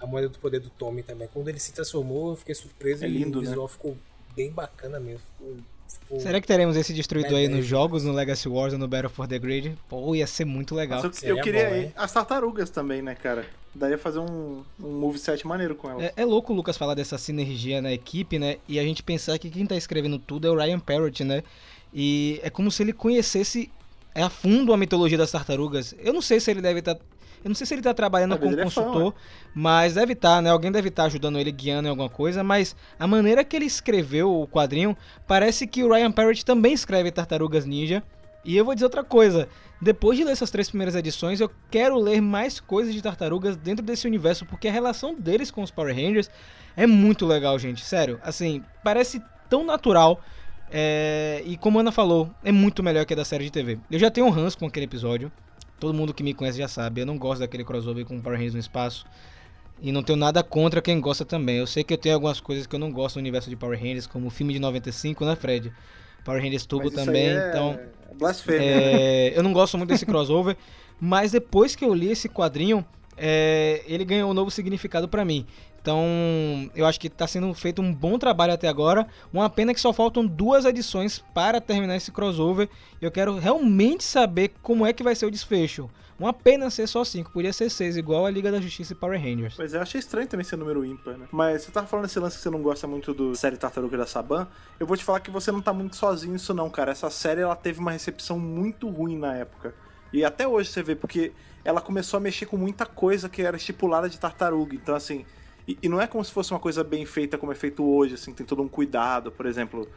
a moeda do poder do Tommy também. Quando ele se transformou, eu fiquei surpreso É lindo, e o né? visual ficou bem bacana mesmo. Ficou, ficou- Será que teremos esse destruidor aí nos jogos, no Legacy Wars ou no Battle for the Grid? Pô, ia ser muito legal. Nossa, eu, eu queria bom, hein? as tartarugas também, né, cara? Daria fazer um, um moveset maneiro com elas. É, é louco o Lucas falar dessa sinergia na equipe, né? E a gente pensar que quem tá escrevendo tudo é o Ryan Parrott, né? E é como se ele conhecesse a fundo a mitologia das tartarugas. Eu não sei se ele deve estar. Eu não sei se ele tá trabalhando Talvez como é consultor, mas deve estar, né? Alguém deve estar ajudando ele, guiando em alguma coisa, mas a maneira que ele escreveu o quadrinho, parece que o Ryan Parrott também escreve Tartarugas Ninja. E eu vou dizer outra coisa. Depois de ler essas três primeiras edições, eu quero ler mais coisas de tartarugas dentro desse universo, porque a relação deles com os Power Rangers é muito legal, gente. Sério, assim, parece tão natural. é, E como a Ana falou, é muito melhor que a da série de TV. Eu já tenho um ranço com aquele episódio. Todo mundo que me conhece já sabe. Eu não gosto daquele crossover com Power Rangers no espaço. E não tenho nada contra quem gosta também. Eu sei que eu tenho algumas coisas que eu não gosto do universo de Power Rangers, como o filme de 95, né, Fred? Power Rangers Turbo também. é Então, Blasfêmia. é, eu não gosto muito desse crossover, mas depois que eu li esse quadrinho, é, ele ganhou um novo significado pra mim. Então, eu acho que tá sendo feito um bom trabalho até agora. Uma pena que só faltam duas edições para terminar esse crossover. Eu quero realmente saber como é que vai ser o desfecho. Uma pena ser só cinco, podia ser seis, igual a Liga da Justiça e Power Rangers. Pois é, eu achei estranho também ser número ímpar, né? Mas você tava falando desse lance que você não gosta muito do série Tartaruga da Saban. Eu vou te falar que você não tá muito sozinho nisso não, cara. Essa série, ela teve uma recepção muito ruim na época. E até hoje você vê, porque ela começou a mexer com muita coisa que era estipulada de tartaruga. Então, assim... E, e não é como se fosse uma coisa bem feita como é feito hoje, assim, tem todo um cuidado. Por exemplo,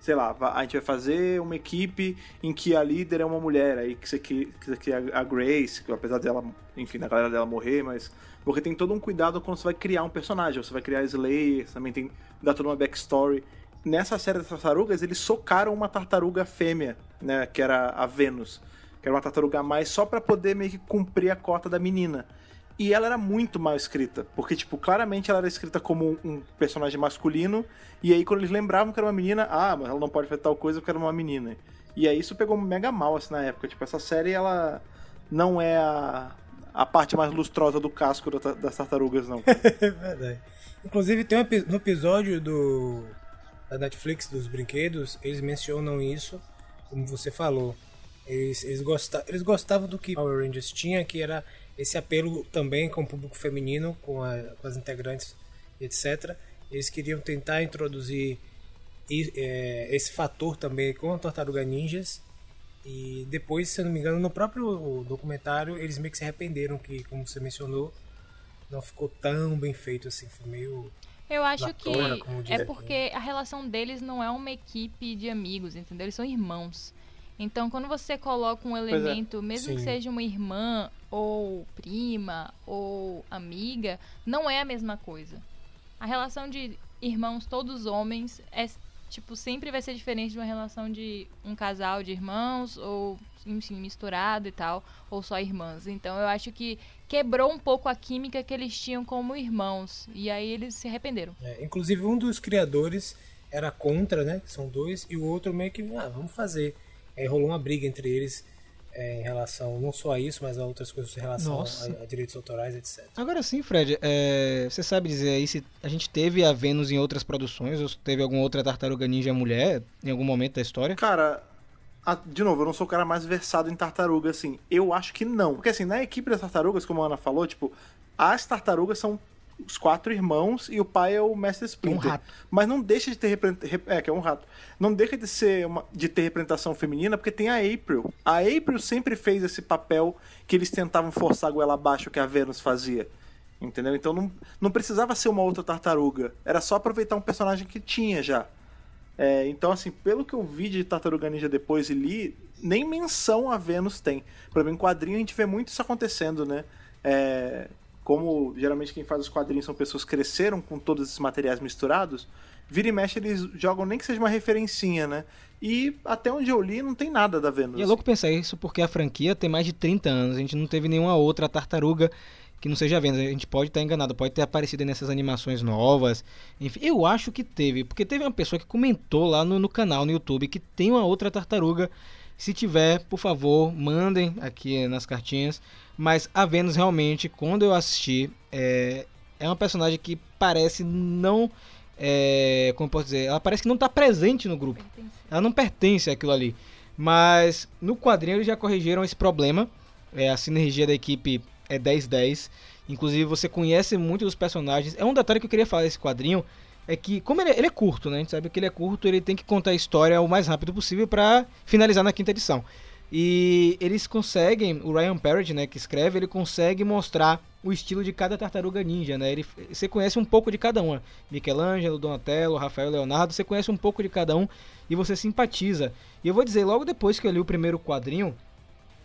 sei lá, a gente vai fazer uma equipe em que a líder é uma mulher, aí que você que, que a Grace, que apesar dela, enfim, da galera dela morrer, mas porque tem todo um cuidado quando você vai criar um personagem, você vai criar Slayer, também tem dá toda uma backstory. Nessa série das tartarugas, eles socaram uma tartaruga fêmea, né, que era a Venus, que era uma tartaruga a mais só pra poder meio que cumprir a cota da menina. E ela era muito mal escrita, porque, tipo, claramente ela era escrita como um- personagem masculino, e aí quando eles lembravam que era uma menina, ah, mas ela não pode fazer tal coisa porque era uma menina. E aí isso pegou mega mal, assim, na época. Tipo, essa série, ela não é a, a parte mais lustrosa do casco da- das tartarugas, não. É verdade. Inclusive tem um no episódio do da Netflix dos brinquedos, eles mencionam isso, como você falou. Eles, eles, eles gostavam do que Power Rangers tinha, que era esse apelo também com o público feminino, com, a- com as integrantes, etc. Eles queriam tentar introduzir é, esse fator também com a Tartaruga Ninjas. E depois, se eu não me engano, no próprio documentário, eles meio que se arrependeram que, como você mencionou, não ficou tão bem feito assim, foi meio. Eu acho Na que é porque a relação deles não é uma equipe de amigos, entendeu? Eles são irmãos. Então, quando você coloca um elemento, mesmo que Sim. seja uma irmã, ou prima, ou amiga, não é a mesma coisa. A relação de irmãos, todos homens, é tipo, sempre vai ser diferente de uma relação de um casal de irmãos, ou enfim, misturado e tal, ou só irmãs. Então eu acho que quebrou um pouco a química que eles tinham como irmãos. E aí eles se arrependeram. é, inclusive, um dos criadores era contra, né? Que são dois, e o outro meio que, ah, vamos fazer. Aí rolou uma briga entre eles é, em relação não só a isso, mas a outras coisas em relação a, a direitos autorais, etc. Agora sim, Fred, é, você sabe dizer aí se a gente teve a Vênus em outras produções ou se teve alguma outra tartaruga ninja mulher em algum momento da história? Cara, a- de novo, eu não sou o cara mais versado em tartaruga, assim. Eu acho que não. Porque, assim, na equipe das tartarugas, como a Ana falou, tipo, as tartarugas são os quatro irmãos e o pai é o Mestre Splinter. rato. Mas não deixa de ter represent- rep- é, que é um rato. Não deixa de ser uma- de ter representação feminina, porque tem a April. A April sempre fez esse papel que eles tentavam forçar a goela abaixo que a Venus fazia. Entendeu? Então não, não precisava ser uma outra tartaruga. Era só aproveitar um personagem que tinha já. É, então, assim, pelo que eu vi de Tartaruga Ninja depois e li, nem menção a Vênus tem. Por exemplo, em quadrinho a gente vê muito isso acontecendo, né? É, como geralmente quem faz os quadrinhos são pessoas que cresceram com todos esses materiais misturados, vira e mexe eles jogam nem que seja uma referencinha, né? E até onde eu li não tem nada da Vênus. E é louco pensar isso porque a franquia tem mais de 30 anos. A gente não teve nenhuma outra tartaruga que não seja Vênus. A gente pode estar enganado, pode ter aparecido nessas animações novas. Enfim, eu acho que teve, porque teve uma pessoa que comentou lá no, no canal no YouTube que tem uma outra tartaruga. Se tiver, por favor, mandem aqui nas cartinhas. Mas a Vênus realmente, quando eu assisti, é, é uma personagem que parece não. É, como eu posso dizer? Ela parece que não está presente no grupo. Ela não pertence àquilo ali. Mas no quadrinho eles já corrigiram esse problema. É, a sinergia da equipe é 10-10. Inclusive você conhece muito dos personagens. É um detalhe que eu queria falar desse quadrinho. É que, como ele é, ele é curto, né? A gente sabe que ele é curto, ele tem que contar a história o mais rápido possível para finalizar na quinta edição. E eles conseguem, o Ryan Parrott, né, que escreve, ele consegue mostrar o estilo de cada tartaruga ninja, né? Ele, você conhece um pouco de cada um. Michelangelo, Donatello, Rafael, Leonardo, você conhece um pouco de cada um e você simpatiza. E eu vou dizer, logo depois que eu li o primeiro quadrinho,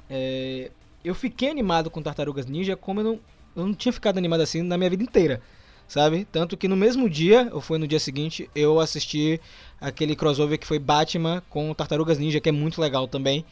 é, eu fiquei animado com Tartarugas Ninja como eu não, eu não tinha ficado animado assim na minha vida inteira, sabe? Tanto que no mesmo dia, ou foi no dia seguinte, eu assisti aquele crossover que foi Batman com Tartarugas Ninja, que é muito legal também.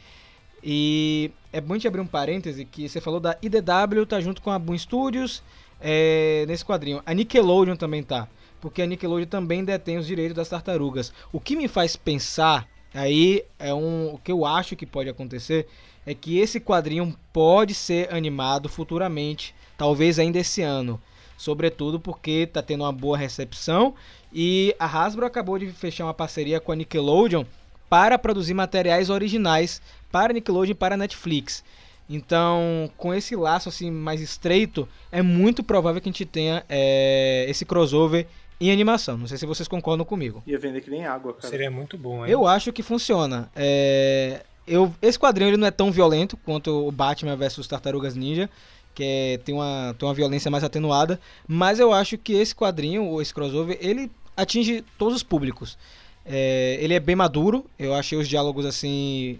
E é bom gente abrir um parêntese que você falou da IDW, tá junto com a Boom Studios é, nesse quadrinho. A Nickelodeon também tá, porque a Nickelodeon também detém os direitos das tartarugas. O que me faz pensar, aí é um, o que eu acho que pode acontecer, é que esse quadrinho pode ser animado futuramente, talvez ainda esse ano. Sobretudo porque tá tendo uma boa recepção e a Hasbro acabou de fechar uma parceria com a Nickelodeon para produzir materiais originais para Nickelodeon e para Netflix. Então, com esse laço assim mais estreito, é muito provável que a gente tenha é, esse crossover em animação. Não sei se vocês concordam comigo. Ia vender que nem água, cara. Seria muito bom, hein? Eu acho que funciona. É, eu, esse quadrinho ele não é tão violento quanto o Batman vs Tartarugas Ninja, que é- tem, uma, tem uma violência mais atenuada, mas eu acho que esse quadrinho, ou esse crossover, ele atinge todos os públicos. É, ele é bem maduro, eu achei os diálogos assim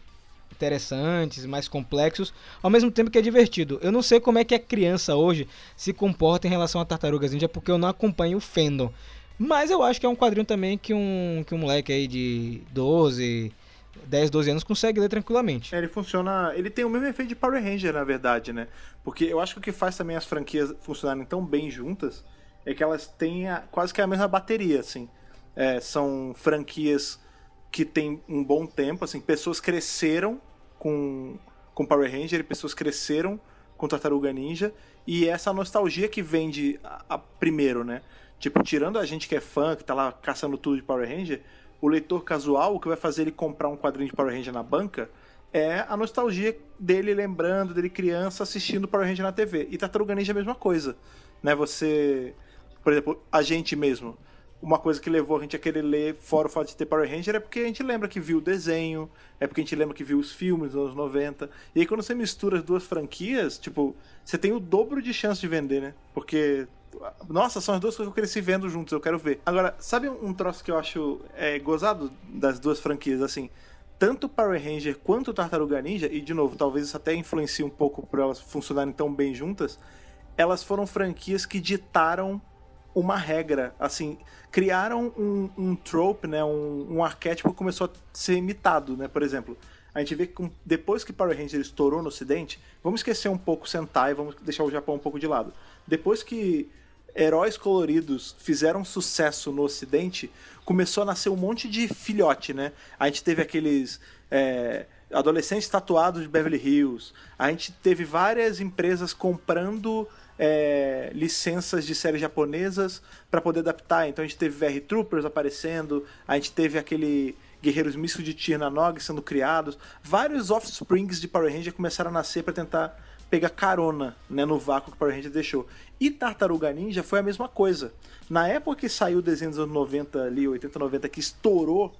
interessantes, mais complexos, ao mesmo tempo que é divertido. Eu não sei como é que a criança hoje se comporta em relação a Tartarugas Ninja, porque eu não acompanho o fandom. Mas eu acho que é um quadrinho também que um, que um moleque aí de 12, 10, 12 anos consegue ler tranquilamente. É, ele funciona. Ele tem o mesmo efeito de Power Ranger, na verdade, né? Porque eu acho que o que faz também as franquias funcionarem tão bem juntas é que elas têm a- quase que a mesma bateria, assim. É, são franquias que têm um bom tempo, assim, pessoas cresceram com, com Power Ranger e pessoas cresceram com Tartaruga Ninja. E essa nostalgia que vem de a- a- primeiro, né? Tipo, tirando a gente que é fã, que tá lá caçando tudo de Power Ranger, o leitor casual, o que vai fazer ele comprar um quadrinho de Power Ranger na banca é a nostalgia dele lembrando, dele criança assistindo Power Ranger na TV. E Tartaruga Ninja é a mesma coisa, né? Você, por exemplo, a gente mesmo, uma coisa que levou a gente a querer ler fora o fato de ter Power Ranger é porque a gente lembra que viu o desenho, é porque a gente lembra que viu os filmes dos anos 90. E aí quando você mistura as duas franquias, tipo, você tem o dobro de chance de vender, né? Porque nossa, são as duas coisas que eu cresci vendo juntos, eu quero ver. Agora, sabe um troço que eu acho é, gozado das duas franquias, assim? Tanto Power Ranger quanto Tartaruga Ninja, e de novo, talvez isso até influencie um pouco por elas funcionarem tão bem juntas, elas foram franquias que ditaram uma regra, assim, criaram um, um trope, né, um, um arquétipo que começou a ser imitado, né, por exemplo. A gente vê que depois que Power Ranger estourou no ocidente, vamos esquecer um pouco Sentai, vamos deixar o Japão um pouco de lado. Depois que heróis coloridos fizeram sucesso no ocidente, começou a nascer um monte de filhote, né? A gente teve aqueles é, adolescentes tatuados de Beverly Hills. A gente teve várias empresas comprando é, licenças de séries japonesas para poder adaptar. Então a gente teve VR Troopers aparecendo, a gente teve aquele Guerreiros Místicos de Tirnanog sendo criados. Vários offsprings de Power Ranger começaram a nascer para tentar pegar carona né, no vácuo que o Power Ranger deixou. E Tartaruga Ninja foi a mesma coisa. Na época que saiu o desenho dos anos 90 ali, 80, 90, que estourou,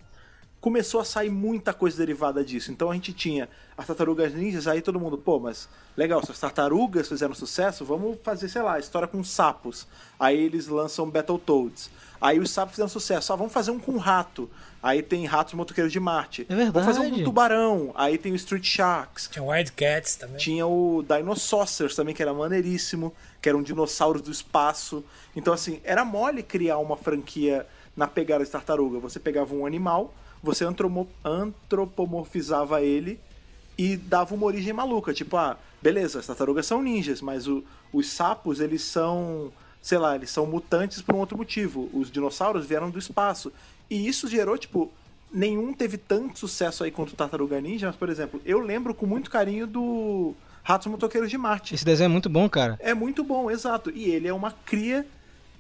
começou a sair muita coisa derivada disso. Então a gente tinha as tartarugas ninjas, aí todo mundo, pô, mas legal, se as tartarugas fizeram sucesso, vamos fazer, sei lá, história com sapos. Aí eles lançam Battletoads. Aí os sapos fizeram sucesso, ah, vamos fazer um com rato. Aí tem ratos motoqueiros de Marte. É verdade. Vamos fazer um com tubarão. Aí tem o Street Sharks. Tinha Wildcats também. Tinha o Dinosaurs também, que era maneiríssimo, que eram dinossauros do espaço. Então, assim, era mole criar uma franquia na pegada de tartaruga. Você pegava um animal, você antropomorfizava ele e dava uma origem maluca. Tipo, ah, beleza, as tartarugas são ninjas, mas o- os sapos, eles são, sei lá, eles são mutantes por um outro motivo. Os dinossauros vieram do espaço. E isso gerou, tipo, nenhum teve tanto sucesso aí quanto o Tartaruga Ninja, mas, por exemplo, eu lembro com muito carinho do Ratos Motoqueiros de Marte. Esse desenho é muito bom, cara. É muito bom, exato. E ele é uma cria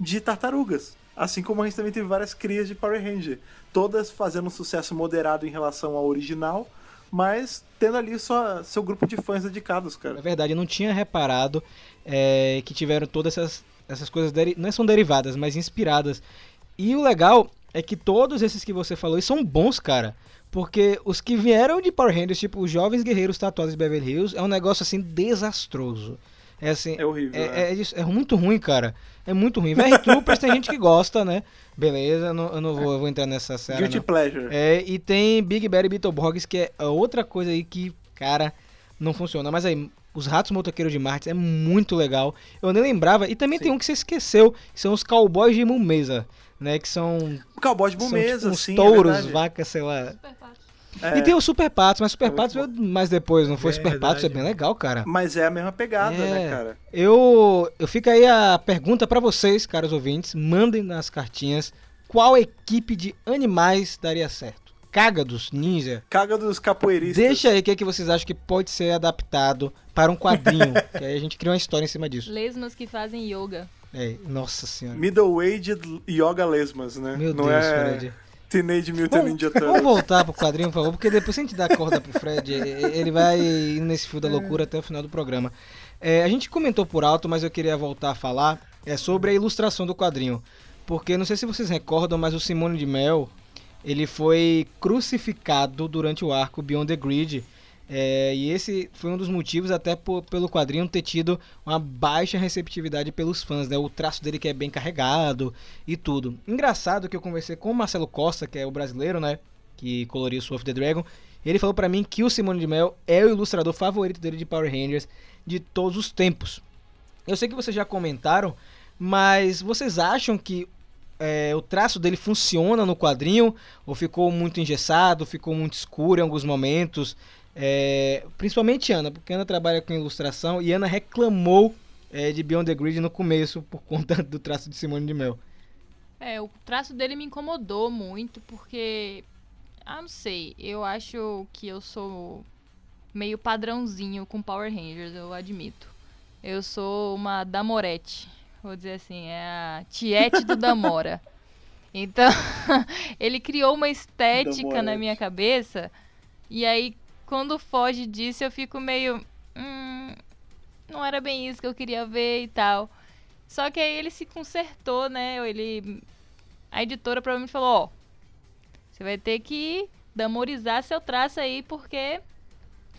de tartarugas. Assim como a gente também teve várias crias de Power Ranger. Todas fazendo um sucesso moderado em relação ao original, mas tendo ali sua, seu grupo de fãs dedicados, É cara. verdade, eu não tinha reparado é, que tiveram todas essas, essas coisas, deri- não são derivadas, mas inspiradas. E o legal é que todos esses que você falou são bons, cara. Porque os que vieram de Power Rangers, tipo os Jovens Guerreiros Tatuados de Beverly Hills, é um negócio assim desastroso. É assim. É horrível, É, é. é isso- é muito ruim, cara. É muito ruim. VR Troopers tem gente que gosta, né? Beleza, eu não, eu não vou, eu vou entrar nessa série. Guilty não. Pleasure. É, e tem Big Bad Beetleborgs, que é outra coisa aí que, cara, não funciona. Mas aí, os Ratos Motoqueiros de Marte é muito legal. Eu nem lembrava. E também tem um que você esqueceu, que são os Cowboys de Mumeza, né? Que são, O Cowboy de são Bumeza, tipo, sim, é touros, verdade. vacas, sei lá. É, E tem o Super Patos, mas Super É Patos veio mais depois, não foi? É Super Patos é bem verdade. legal, cara. Mas é a mesma pegada, É. né, cara? Eu, eu fica aí a pergunta pra vocês, caros ouvintes. Mandem nas cartinhas qual equipe de animais daria certo. Cágados, ninja, Caga dos capoeiristas. Deixa aí o que, é que vocês acham que pode ser adaptado para um quadrinho. que aí a gente cria uma história em cima disso. Lesmas que fazem yoga. É, nossa senhora. Middle-aged Yoga Lesmas, né? Meu Não Deus, é Fred. Teenage Mutant Vamos, Ninja vamos Turtles. voltar pro quadrinho, por favor, porque depois se a gente dá corda pro Fred, e- ele vai indo nesse fio da loucura até o final do programa. É, a gente comentou por alto, mas eu queria voltar a falar é, sobre a ilustração do quadrinho. Porque não sei se vocês recordam, mas o Simone de Mel, ele foi crucificado durante o arco Beyond the Grid. É, e esse foi um dos motivos até po- pelo quadrinho ter tido uma baixa receptividade pelos fãs, né? O traço dele que é bem carregado e tudo. Engraçado que eu conversei com o Marcelo Costa, que é o brasileiro, né? Que coloriu Sword of the Dragon. Ele falou pra mim que o Simone de Mel é o ilustrador favorito dele de Power Rangers de todos os tempos. Eu sei que vocês já comentaram, mas vocês acham que é, o traço dele funciona no quadrinho? Ou ficou muito engessado, ficou muito escuro em alguns momentos? É, principalmente Ana, porque Ana trabalha com ilustração e Ana reclamou é, de Beyond the Grid no começo por conta do traço de Simone de Mel. É, o traço dele me incomodou muito, porque. Ah, não sei. Eu acho que eu sou meio padrãozinho com Power Rangers, eu admito. Eu sou uma Damorete. Vou dizer assim, é a Tiete do Damora. Então, ele criou uma estética na Damorete. minha cabeça. E aí, quando foge disso, eu fico meio. Hum, não era bem isso que eu queria ver e tal. Só que aí ele se consertou, né? Ele. A editora provavelmente falou, ó. Você vai ter que damorizar seu traço aí, porque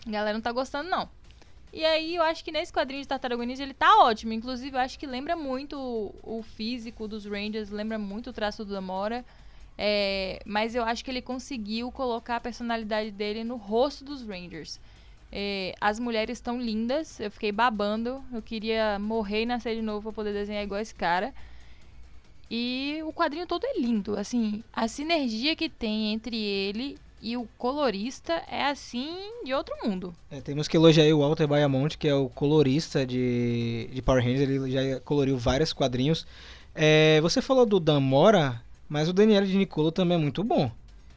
a galera não tá gostando, não. E aí eu acho que nesse quadrinho de Tartaruga Ninja ele tá ótimo. Inclusive, eu acho que lembra muito o, físico dos Rangers, lembra muito o traço do Damora. É, mas eu acho que ele conseguiu colocar a personalidade dele no rosto dos Rangers. É, as mulheres estão lindas, eu fiquei babando. Eu queria morrer e nascer de novo pra poder desenhar igual esse cara. E o quadrinho todo é lindo, assim, a sinergia que tem entre ele e o colorista é assim de outro mundo. É, temos que elogiar aí o Walter Baiamonte, que é o colorista de, de Power Rangers, ele já coloriu vários quadrinhos. É, você falou do Damora, mas o Daniel de Nicolo também é muito bom.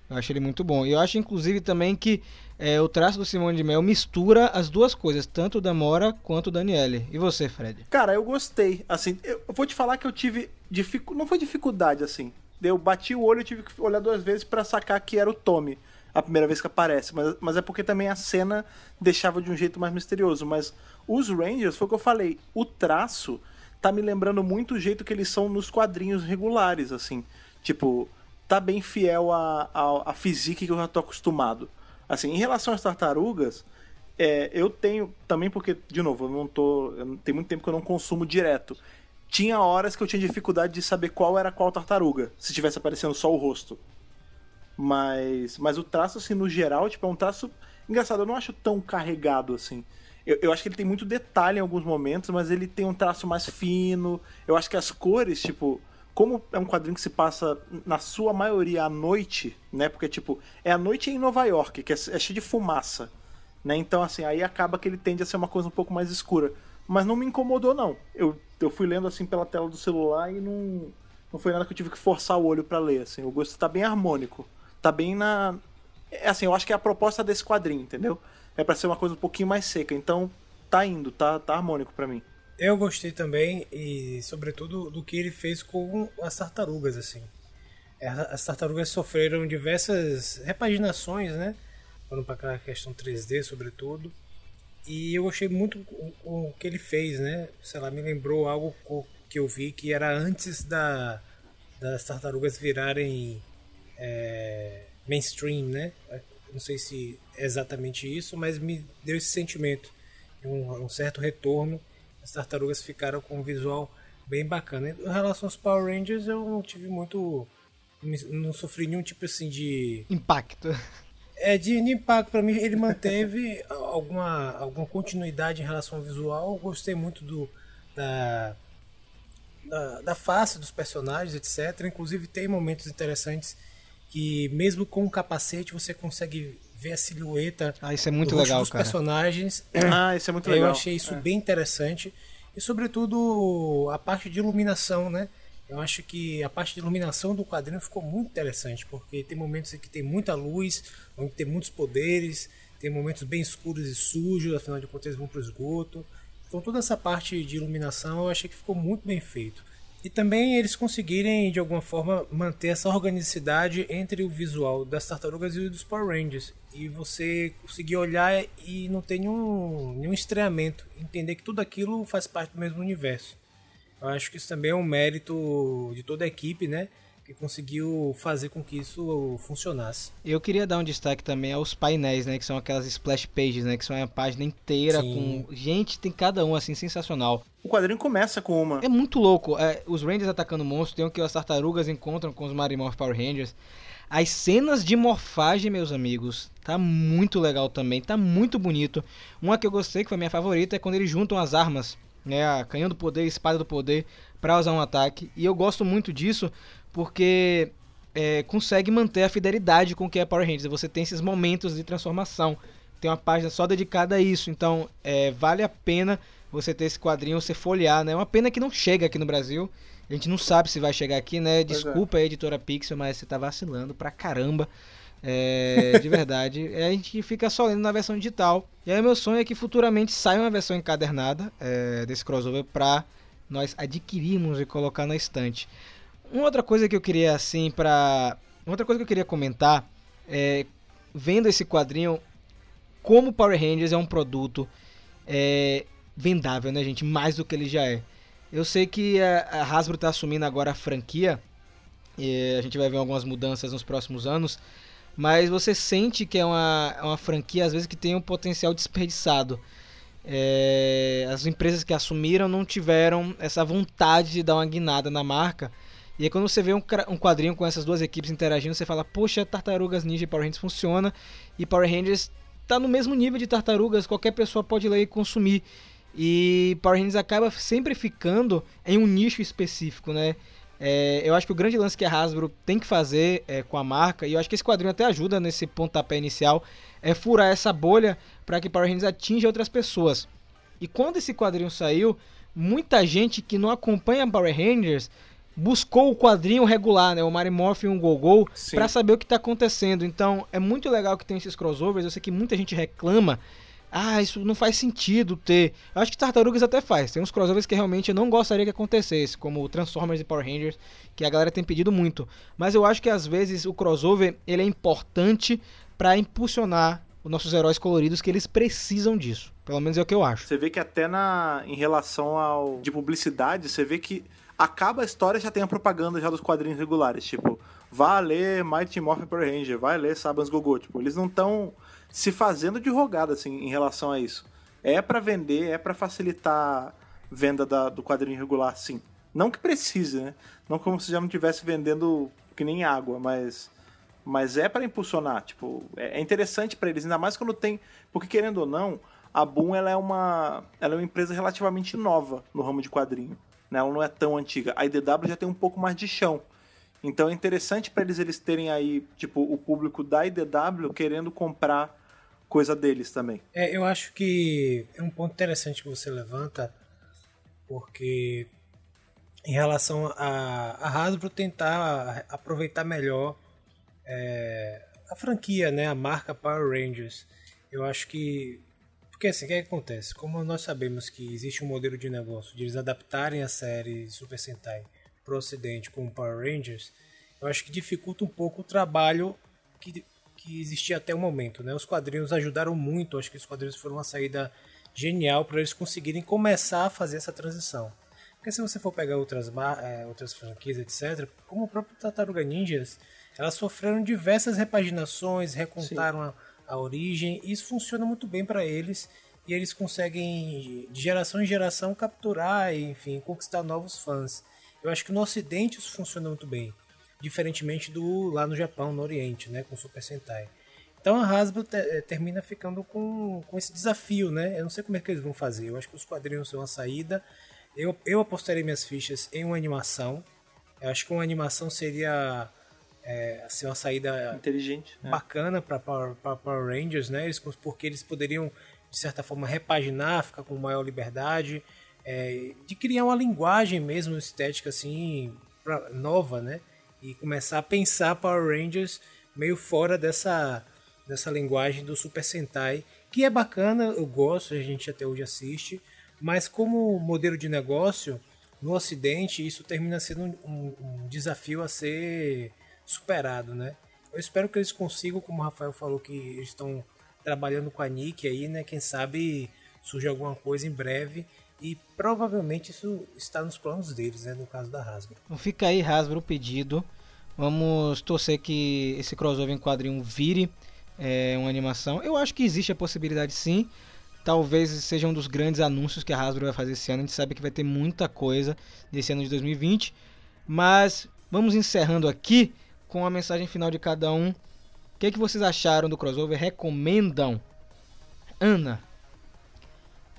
Eu acho ele muito bom. E eu acho, inclusive, também que é, o traço do Simone de Mel mistura as duas coisas, tanto o da Mora quanto o Daniele. E você, Fred? Cara, eu gostei. Assim, eu vou te falar que eu tive dificu... não foi dificuldade assim. Eu bati o olho e tive que olhar duas vezes pra sacar que era o Tommy a primeira vez que aparece, mas, mas é porque também a cena deixava de um jeito mais misterioso, mas os Rangers, foi o que eu falei, o traço tá me lembrando muito o jeito que eles são nos quadrinhos regulares, assim. Tipo, tá bem fiel à, à, physique que eu já tô acostumado. Assim, em relação às tartarugas, é, eu tenho também porque, de novo, eu não tô. eu tem muito tempo que eu não consumo direto. Tinha horas que eu tinha dificuldade de saber qual era qual tartaruga, se tivesse aparecendo só o rosto. Mas, mas o traço, assim, no geral, tipo, é um traço. Engraçado, eu não acho tão carregado assim. Eu, eu acho que ele tem muito detalhe em alguns momentos, mas ele tem um traço mais fino. Eu acho que as cores, tipo. Como é um quadrinho que se passa, na sua maioria, à noite, né? Porque, tipo, é a noite em Nova York, que é, é cheio de fumaça. Né? Então, assim, aí acaba que ele tende a ser uma coisa um pouco mais escura. Mas não me incomodou, não. Eu, eu fui lendo, assim, pela tela do celular e não, não foi nada que eu tive que forçar o olho pra ler, assim. O gosto tá bem harmônico. Tá bem na... É assim, eu acho que é a proposta desse quadrinho, entendeu? É pra ser uma coisa um pouquinho mais seca. Então, tá indo, tá, tá harmônico pra mim. Eu gostei também e, sobretudo, do que ele fez com as tartarugas, assim. É, As tartarugas sofreram diversas repaginações, né? Foram para aquela questão 3D, sobretudo. E eu gostei muito o que ele fez, né? Sei lá, me lembrou algo que eu vi que era antes da, das tartarugas virarem é, mainstream, né? Não sei se é exatamente isso, mas me deu esse sentimento de um, um certo retorno. As tartarugas ficaram com um visual bem bacana. Em relação aos Power Rangers, eu não tive muito. Não sofri nenhum tipo assim de. Impacto. É, de, de impacto para mim, ele manteve alguma, alguma continuidade em relação ao visual. Eu gostei muito do, da, da, da face dos personagens, etc. Inclusive, tem momentos interessantes que, mesmo com o capacete, você consegue ver a silhueta Ah, isso é muito do rosto legal, dos cara. personagens. Ah, isso é muito legal. Eu achei isso bem interessante. E sobretudo a parte de iluminação, né? Eu acho que a parte de iluminação do quadrinho ficou muito interessante, porque tem momentos em que tem muita luz, onde tem muitos poderes, tem momentos bem escuros e sujos, afinal de contas eles vão para o esgoto. Então toda essa parte de iluminação eu achei que ficou muito bem feito. E também eles conseguirem, de alguma forma, manter essa organicidade entre o visual das tartarugas e dos Power Rangers. E você conseguir olhar e não ter nenhum, nenhum estranhamento. Entender que tudo aquilo faz parte do mesmo universo. Eu acho que isso também é um mérito de toda a equipe, né? Que conseguiu fazer com que isso funcionasse. Eu queria dar um destaque também aos painéis, né? Que são aquelas splash pages, né? Que são uma página inteira Sim. com. Gente, tem cada um, assim, sensacional. O quadrinho começa com uma. É muito louco. É, os Rangers atacando monstros, tem o que as tartarugas encontram com os Marimorph Power Rangers. As cenas de morfagem, meus amigos, tá muito legal também, tá muito bonito. Uma que eu gostei, que foi a minha favorita, é quando eles juntam as armas, né, a canhão do poder, a espada do poder, pra usar um ataque. E eu gosto muito disso porque é, consegue manter a fidelidade com o que é Power Rangers. Você tem esses momentos de transformação. Tem uma página só dedicada a isso, então é, vale a pena você ter esse quadrinho, você folhear, né? É uma pena que não chega aqui no Brasil. A gente não sabe se vai chegar aqui, né? Pois é. Desculpa aí, editora Pixel, mas você tá vacilando pra caramba. É, de verdade. É, a gente fica só lendo na versão digital. E aí meu sonho é que futuramente saia uma versão encadernada é, desse crossover pra nós adquirirmos e colocar na estante. Uma outra coisa que eu queria, assim, pra. Outra coisa que eu queria comentar é. Vendo esse quadrinho, como Power Rangers é um produto é, vendável, né, gente? Mais do que ele já é. Eu sei que a, a Hasbro está assumindo agora a franquia. E a gente vai ver algumas mudanças nos próximos anos. Mas você sente que é uma, é uma franquia, às vezes, que tem um potencial desperdiçado. É, as empresas que assumiram não tiveram essa vontade de dar uma guinada na marca. E aí quando você vê um, um quadrinho com essas duas equipes interagindo, você fala, poxa, Tartarugas Ninja e Power Rangers funciona. E Power Rangers tá no mesmo nível de Tartarugas, qualquer pessoa pode ler e consumir. E Power Rangers acaba sempre ficando em um nicho específico, né? É, eu acho que o grande lance que a Hasbro tem que fazer é, com a marca, e eu acho que esse quadrinho até ajuda nesse pontapé inicial, é furar essa bolha para que Power Rangers atinja outras pessoas. E quando esse quadrinho saiu, muita gente que não acompanha Power Rangers buscou o quadrinho regular, né? O Mary Morphin e um Gogol, pra saber o que tá acontecendo. Então, é muito legal que tem esses crossovers. Eu sei que muita gente reclama. Ah, isso não faz sentido ter. Eu acho que Tartarugas até faz. Tem uns crossovers que realmente eu não gostaria que acontecesse, como o Transformers e Power Rangers, que a galera tem pedido muito. Mas eu acho que às vezes o crossover ele é importante pra impulsionar os nossos heróis coloridos, que eles precisam disso. Pelo menos é o que eu acho. Você vê que até na em relação ao de publicidade, você vê que acaba a história já tem a propaganda já dos quadrinhos regulares, tipo, vá ler Mighty Morphin Power Ranger, vai ler Sabans Gogô, tipo, eles não estão se fazendo de rogada assim em relação a isso. É pra vender, é pra facilitar venda da- do quadrinho regular, sim. Não que precise, né? Não como se já não estivesse vendendo que nem água, mas mas é pra impulsionar, tipo, é é interessante pra eles, ainda mais quando tem, porque querendo ou não, a Boom ela é uma, ela é uma empresa relativamente nova no ramo de quadrinho, né? Ela não é tão antiga. A IDW já tem um pouco mais de chão. Então é interessante pra eles eles terem aí, tipo, o público da IDW querendo comprar coisa deles também. É, eu acho que é um ponto interessante que você levanta, porque em relação a, a Hasbro tentar aproveitar melhor é, a franquia, né, a marca Power Rangers, eu acho que porque assim, o que, é que acontece? Como nós sabemos que existe um modelo de negócio de eles adaptarem a série Super Sentai para o Ocidente com Power Rangers, eu acho que dificulta um pouco o trabalho que, que existia até o momento. Né? Os quadrinhos ajudaram muito, acho que os quadrinhos foram uma saída genial para eles conseguirem começar a fazer essa transição. Porque se você for pegar outras, eh, outras franquias, etc., como o próprio Tartaruga Ninjas, elas sofreram diversas repaginações, recontaram a, a origem, isso funciona muito bem para eles, e eles conseguem, de geração em geração, capturar enfim, conquistar novos fãs. Eu acho que no Ocidente isso funciona muito bem, diferentemente do lá no Japão, no Oriente, né, com Super Sentai. Então a Hasbro te- eh, termina ficando com, com esse desafio, né? Eu não sei como é que eles vão fazer. Eu acho que os quadrinhos são a saída. Eu, eu apostaria minhas fichas em uma animação. Eu acho que uma animação seria é, assim, uma saída Inteligente. né? bacana para Power, Power Rangers, né? Eles, porque eles poderiam, de certa forma, repaginar, ficar com maior liberdade, é, de criar uma linguagem mesmo estética assim pra- nova, né? E começar a pensar Power Rangers meio fora dessa dessa linguagem do Super Sentai, que é bacana, eu gosto, a gente até hoje assiste, mas como modelo de negócio no Ocidente isso termina sendo um- um desafio a ser superado, né? Eu espero que eles consigam, como o Rafael falou, que eles estão trabalhando com a Nick aí, né? Quem sabe surge alguma coisa em breve e provavelmente isso está nos planos deles, né? No caso da Hasbro. Então fica aí, Hasbro, o pedido. Vamos torcer que esse crossover em quadrinho vire é, uma animação. Eu acho que existe a possibilidade sim. Talvez seja um dos grandes anúncios que a Hasbro vai fazer esse ano. A gente sabe que vai ter muita coisa desse ano de 2020. Mas vamos encerrando aqui com a mensagem final de cada um. O que, é que vocês acharam do crossover? Recomendam? Ana,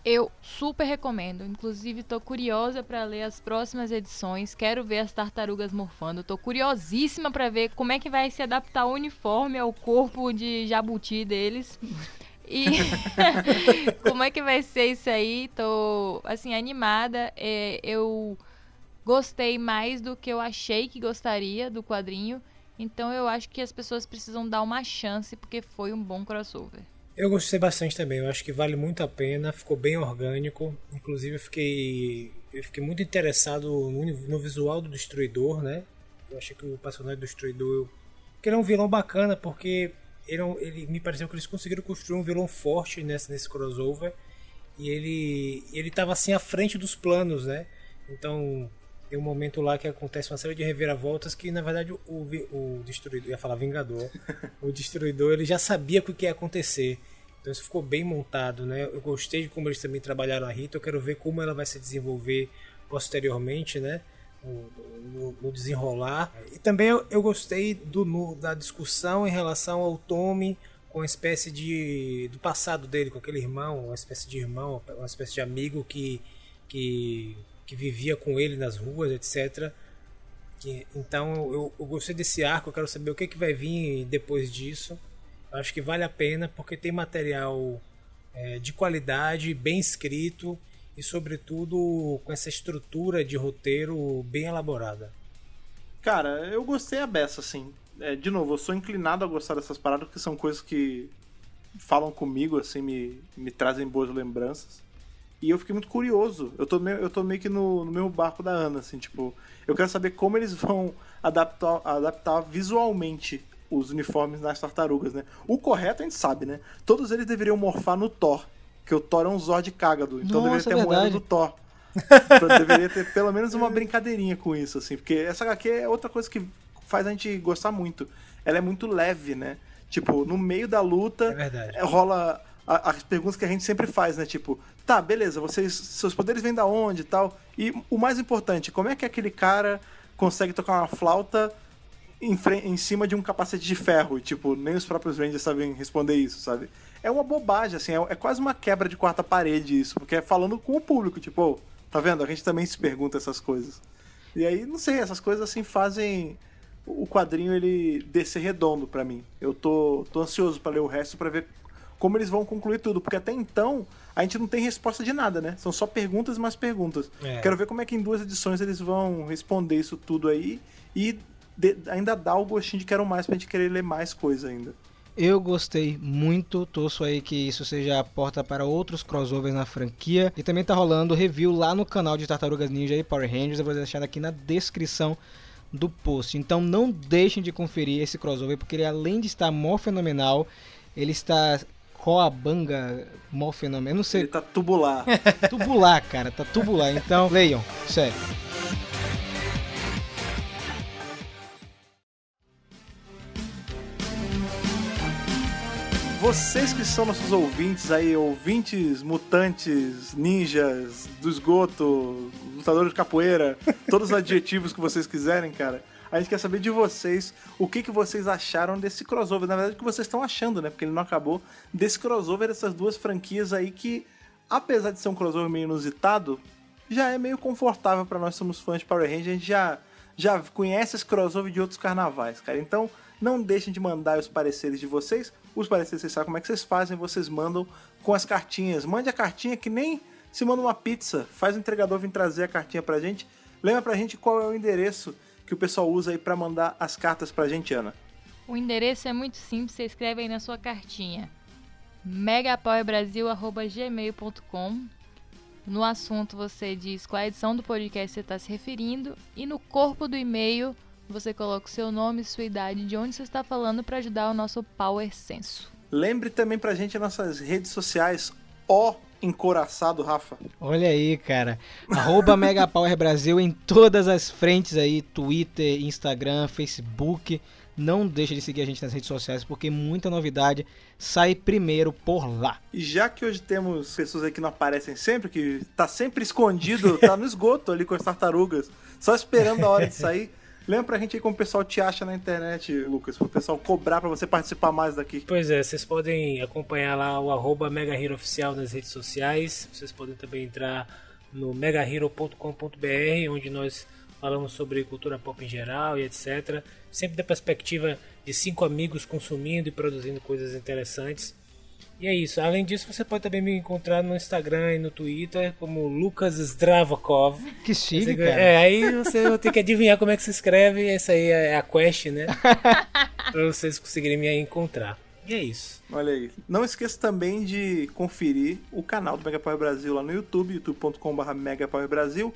Eu super recomendo. Inclusive, tô curiosa pra ler as próximas edições. Quero ver as tartarugas morfando. Tô curiosíssima pra ver como é que vai se adaptar o uniforme ao corpo de jabuti deles. E como é que vai ser isso aí? Tô, assim, animada. É, eu gostei mais do que eu achei que gostaria do quadrinho. Então eu acho que as pessoas precisam dar uma chance, porque foi um bom crossover. Eu gostei bastante também, eu acho que vale muito a pena, ficou bem orgânico. Inclusive eu fiquei, eu fiquei muito interessado no, no visual do Destruidor, né? Eu achei que o personagem do Destruidor que ele é um vilão bacana, porque ele, é ele me pareceu que eles conseguiram construir um vilão forte nesse, nesse crossover. E ele ele tava assim à frente dos planos, né? Então tem um momento lá que acontece uma série de reviravoltas que na verdade o, o destruidor, ia falar Vingador, o destruidor ele já sabia o que ia acontecer. Então isso ficou bem montado, né? Eu gostei de como eles também trabalharam a Rita, eu quero ver como ela vai se desenvolver posteriormente, né? No, no- no desenrolar. E também eu, eu gostei do, no- da discussão em relação ao Tommy com a espécie de do passado dele com aquele irmão, uma espécie de irmão, uma espécie de amigo que que, que vivia com ele nas ruas, etc. Que- então eu, eu gostei desse arco, eu quero saber o que, que vai vir depois disso. Eu acho que vale a pena porque tem material é, de qualidade, bem escrito e, sobretudo, com essa estrutura de roteiro bem elaborada. Cara, eu gostei a beça, assim. É, de novo, eu sou inclinado a gostar dessas paradas porque são coisas que falam comigo, assim, me, me trazem boas lembranças. E eu fiquei muito curioso. Eu tô meio, eu tô meio que no, no mesmo barco da Ana, assim, tipo, eu quero saber como eles vão adaptar, adaptar visualmente os uniformes nas tartarugas, né? O correto a gente sabe, né? Todos eles deveriam morfar no Thor, que o Thor é um Zord cágado, então Nossa, deveria ter a moeda verdade. do Thor. Então deveria ter pelo menos uma brincadeirinha com isso, assim, porque essa HQ é outra coisa que faz a gente gostar muito. Ela é muito leve, né? Tipo, no meio da luta, É verdade. é, rola as perguntas que a gente sempre faz, né? Tipo, tá, beleza, vocês, seus poderes vêm da onde e tal. E o mais importante, como é que aquele cara consegue tocar uma flauta em, em cima de um capacete de ferro? E, tipo, nem os próprios Rangers sabem responder isso, sabe? É uma bobagem, assim, é, é quase uma quebra de quarta parede isso, porque é falando com o público, tipo, "Ô, tá vendo? A gente também se pergunta essas coisas. E aí, não sei, essas coisas assim fazem o quadrinho ele descer redondo pra mim. Eu tô, tô ansioso pra ler o resto pra ver como eles vão concluir tudo, porque até então a gente não tem resposta de nada, né? São só perguntas e mais perguntas. É. Quero ver como é que em duas edições eles vão responder isso tudo aí e de- ainda dá o gostinho de quero mais pra gente querer ler mais coisa ainda. Eu gostei muito, torço aí que isso seja a porta para outros crossovers na franquia. E também tá rolando review lá no canal de Tartarugas Ninja e Power Rangers, eu vou deixar aqui na descrição do post. Então não deixem de conferir esse crossover, porque ele além de estar mó fenomenal, ele está coabanga mó fenomenal. Eu não sei, Ele tá tubular. tubular, cara, tá tubular. Então leiam, sério. Vocês que são nossos ouvintes aí, ouvintes, mutantes, ninjas, do esgoto, lutadores de capoeira, todos os adjetivos que vocês quiserem, cara. A gente quer saber de vocês o que, que vocês acharam desse crossover. Na verdade, o que vocês estão achando, né? Porque ele não acabou. Desse crossover dessas duas franquias aí que, apesar de ser um crossover meio inusitado, já é meio confortável pra nós somos fãs de Power Rangers. A gente já, já conhece esse crossover de outros carnavais, cara. Então, não deixem de mandar os pareceres de vocês. Os pareceres, vocês sabem como é que vocês fazem. Vocês mandam com as cartinhas. Mande a cartinha que nem se manda uma pizza. Faz o entregador vir trazer a cartinha pra gente. Lembra pra gente qual é o endereço que o pessoal usa aí pra mandar as cartas pra gente, Ana. O endereço é muito simples, você escreve aí na sua cartinha. megapowerbrasil.gmail.com No assunto você diz qual edição do podcast você está se referindo e no corpo do e-mail você coloca o seu nome, sua idade, de onde você está falando para ajudar o nosso Power Senso. Lembre também pra gente as nossas redes sociais. Ó, encoraçado, Rafa. Olha aí, cara. Arroba Mega Power Brasil em todas as frentes aí, Twitter, Instagram, Facebook. Não deixe de seguir a gente nas redes sociais, porque muita novidade sai primeiro por lá. E já que hoje temos pessoas aí que não aparecem sempre, que tá sempre escondido, tá no esgoto ali com as tartarugas, só esperando a hora de sair. Lembra pra gente aí como o pessoal te acha na internet, Lucas, pro pessoal cobrar pra você participar mais daqui. Pois é, vocês podem acompanhar lá o arroba Mega Hero Oficial nas redes sociais. Vocês podem também entrar no megahero.com.br, onde nós falamos sobre cultura pop em geral e etc. Sempre da perspectiva de cinco amigos consumindo e produzindo coisas interessantes. E é isso. Além disso, você pode também me encontrar no Instagram e no Twitter como Lucas Zdravakov. Que chique, Você- cara. É, aí você vai ter que adivinhar como é que se escreve. Essa aí é a quest, né? pra vocês conseguirem me encontrar. E é isso. Olha aí. Não esqueça também de conferir o canal do Mega Power Brasil lá no YouTube, youtube.com.br megapowerbrasil.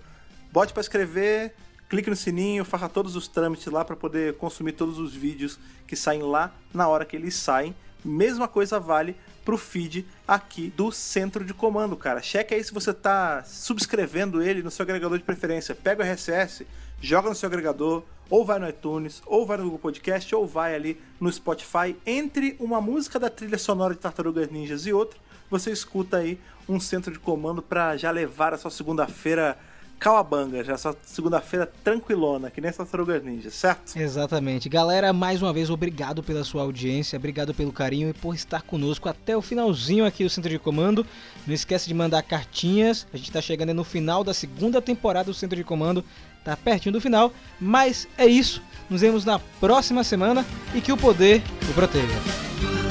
Bote pra escrever, clique no sininho, faça todos os trâmites lá pra poder consumir todos os vídeos que saem lá na hora que eles saem. Mesma coisa vale pro feed aqui do centro de comando, cara. Cheque aí se você tá subscrevendo ele no seu agregador de preferência. Pega o RSS, joga no seu agregador, ou vai no iTunes, ou vai no Google Podcast, ou vai ali no Spotify. Entre uma música da trilha sonora de Tartarugas Ninjas e outra, você escuta aí um centro de comando pra já levar a sua segunda-feira calabanga, já sua segunda-feira tranquilona, que nem as Tartarugas Ninjas, certo? Exatamente. Galera, mais uma vez, obrigado pela sua audiência, obrigado pelo carinho e por estar conosco até o finalzinho aqui do Centro de Comando. Não esquece de mandar cartinhas, a gente tá chegando no final da segunda temporada do Centro de Comando, tá pertinho do final, mas é isso. Nos vemos na próxima semana e que o poder o proteja.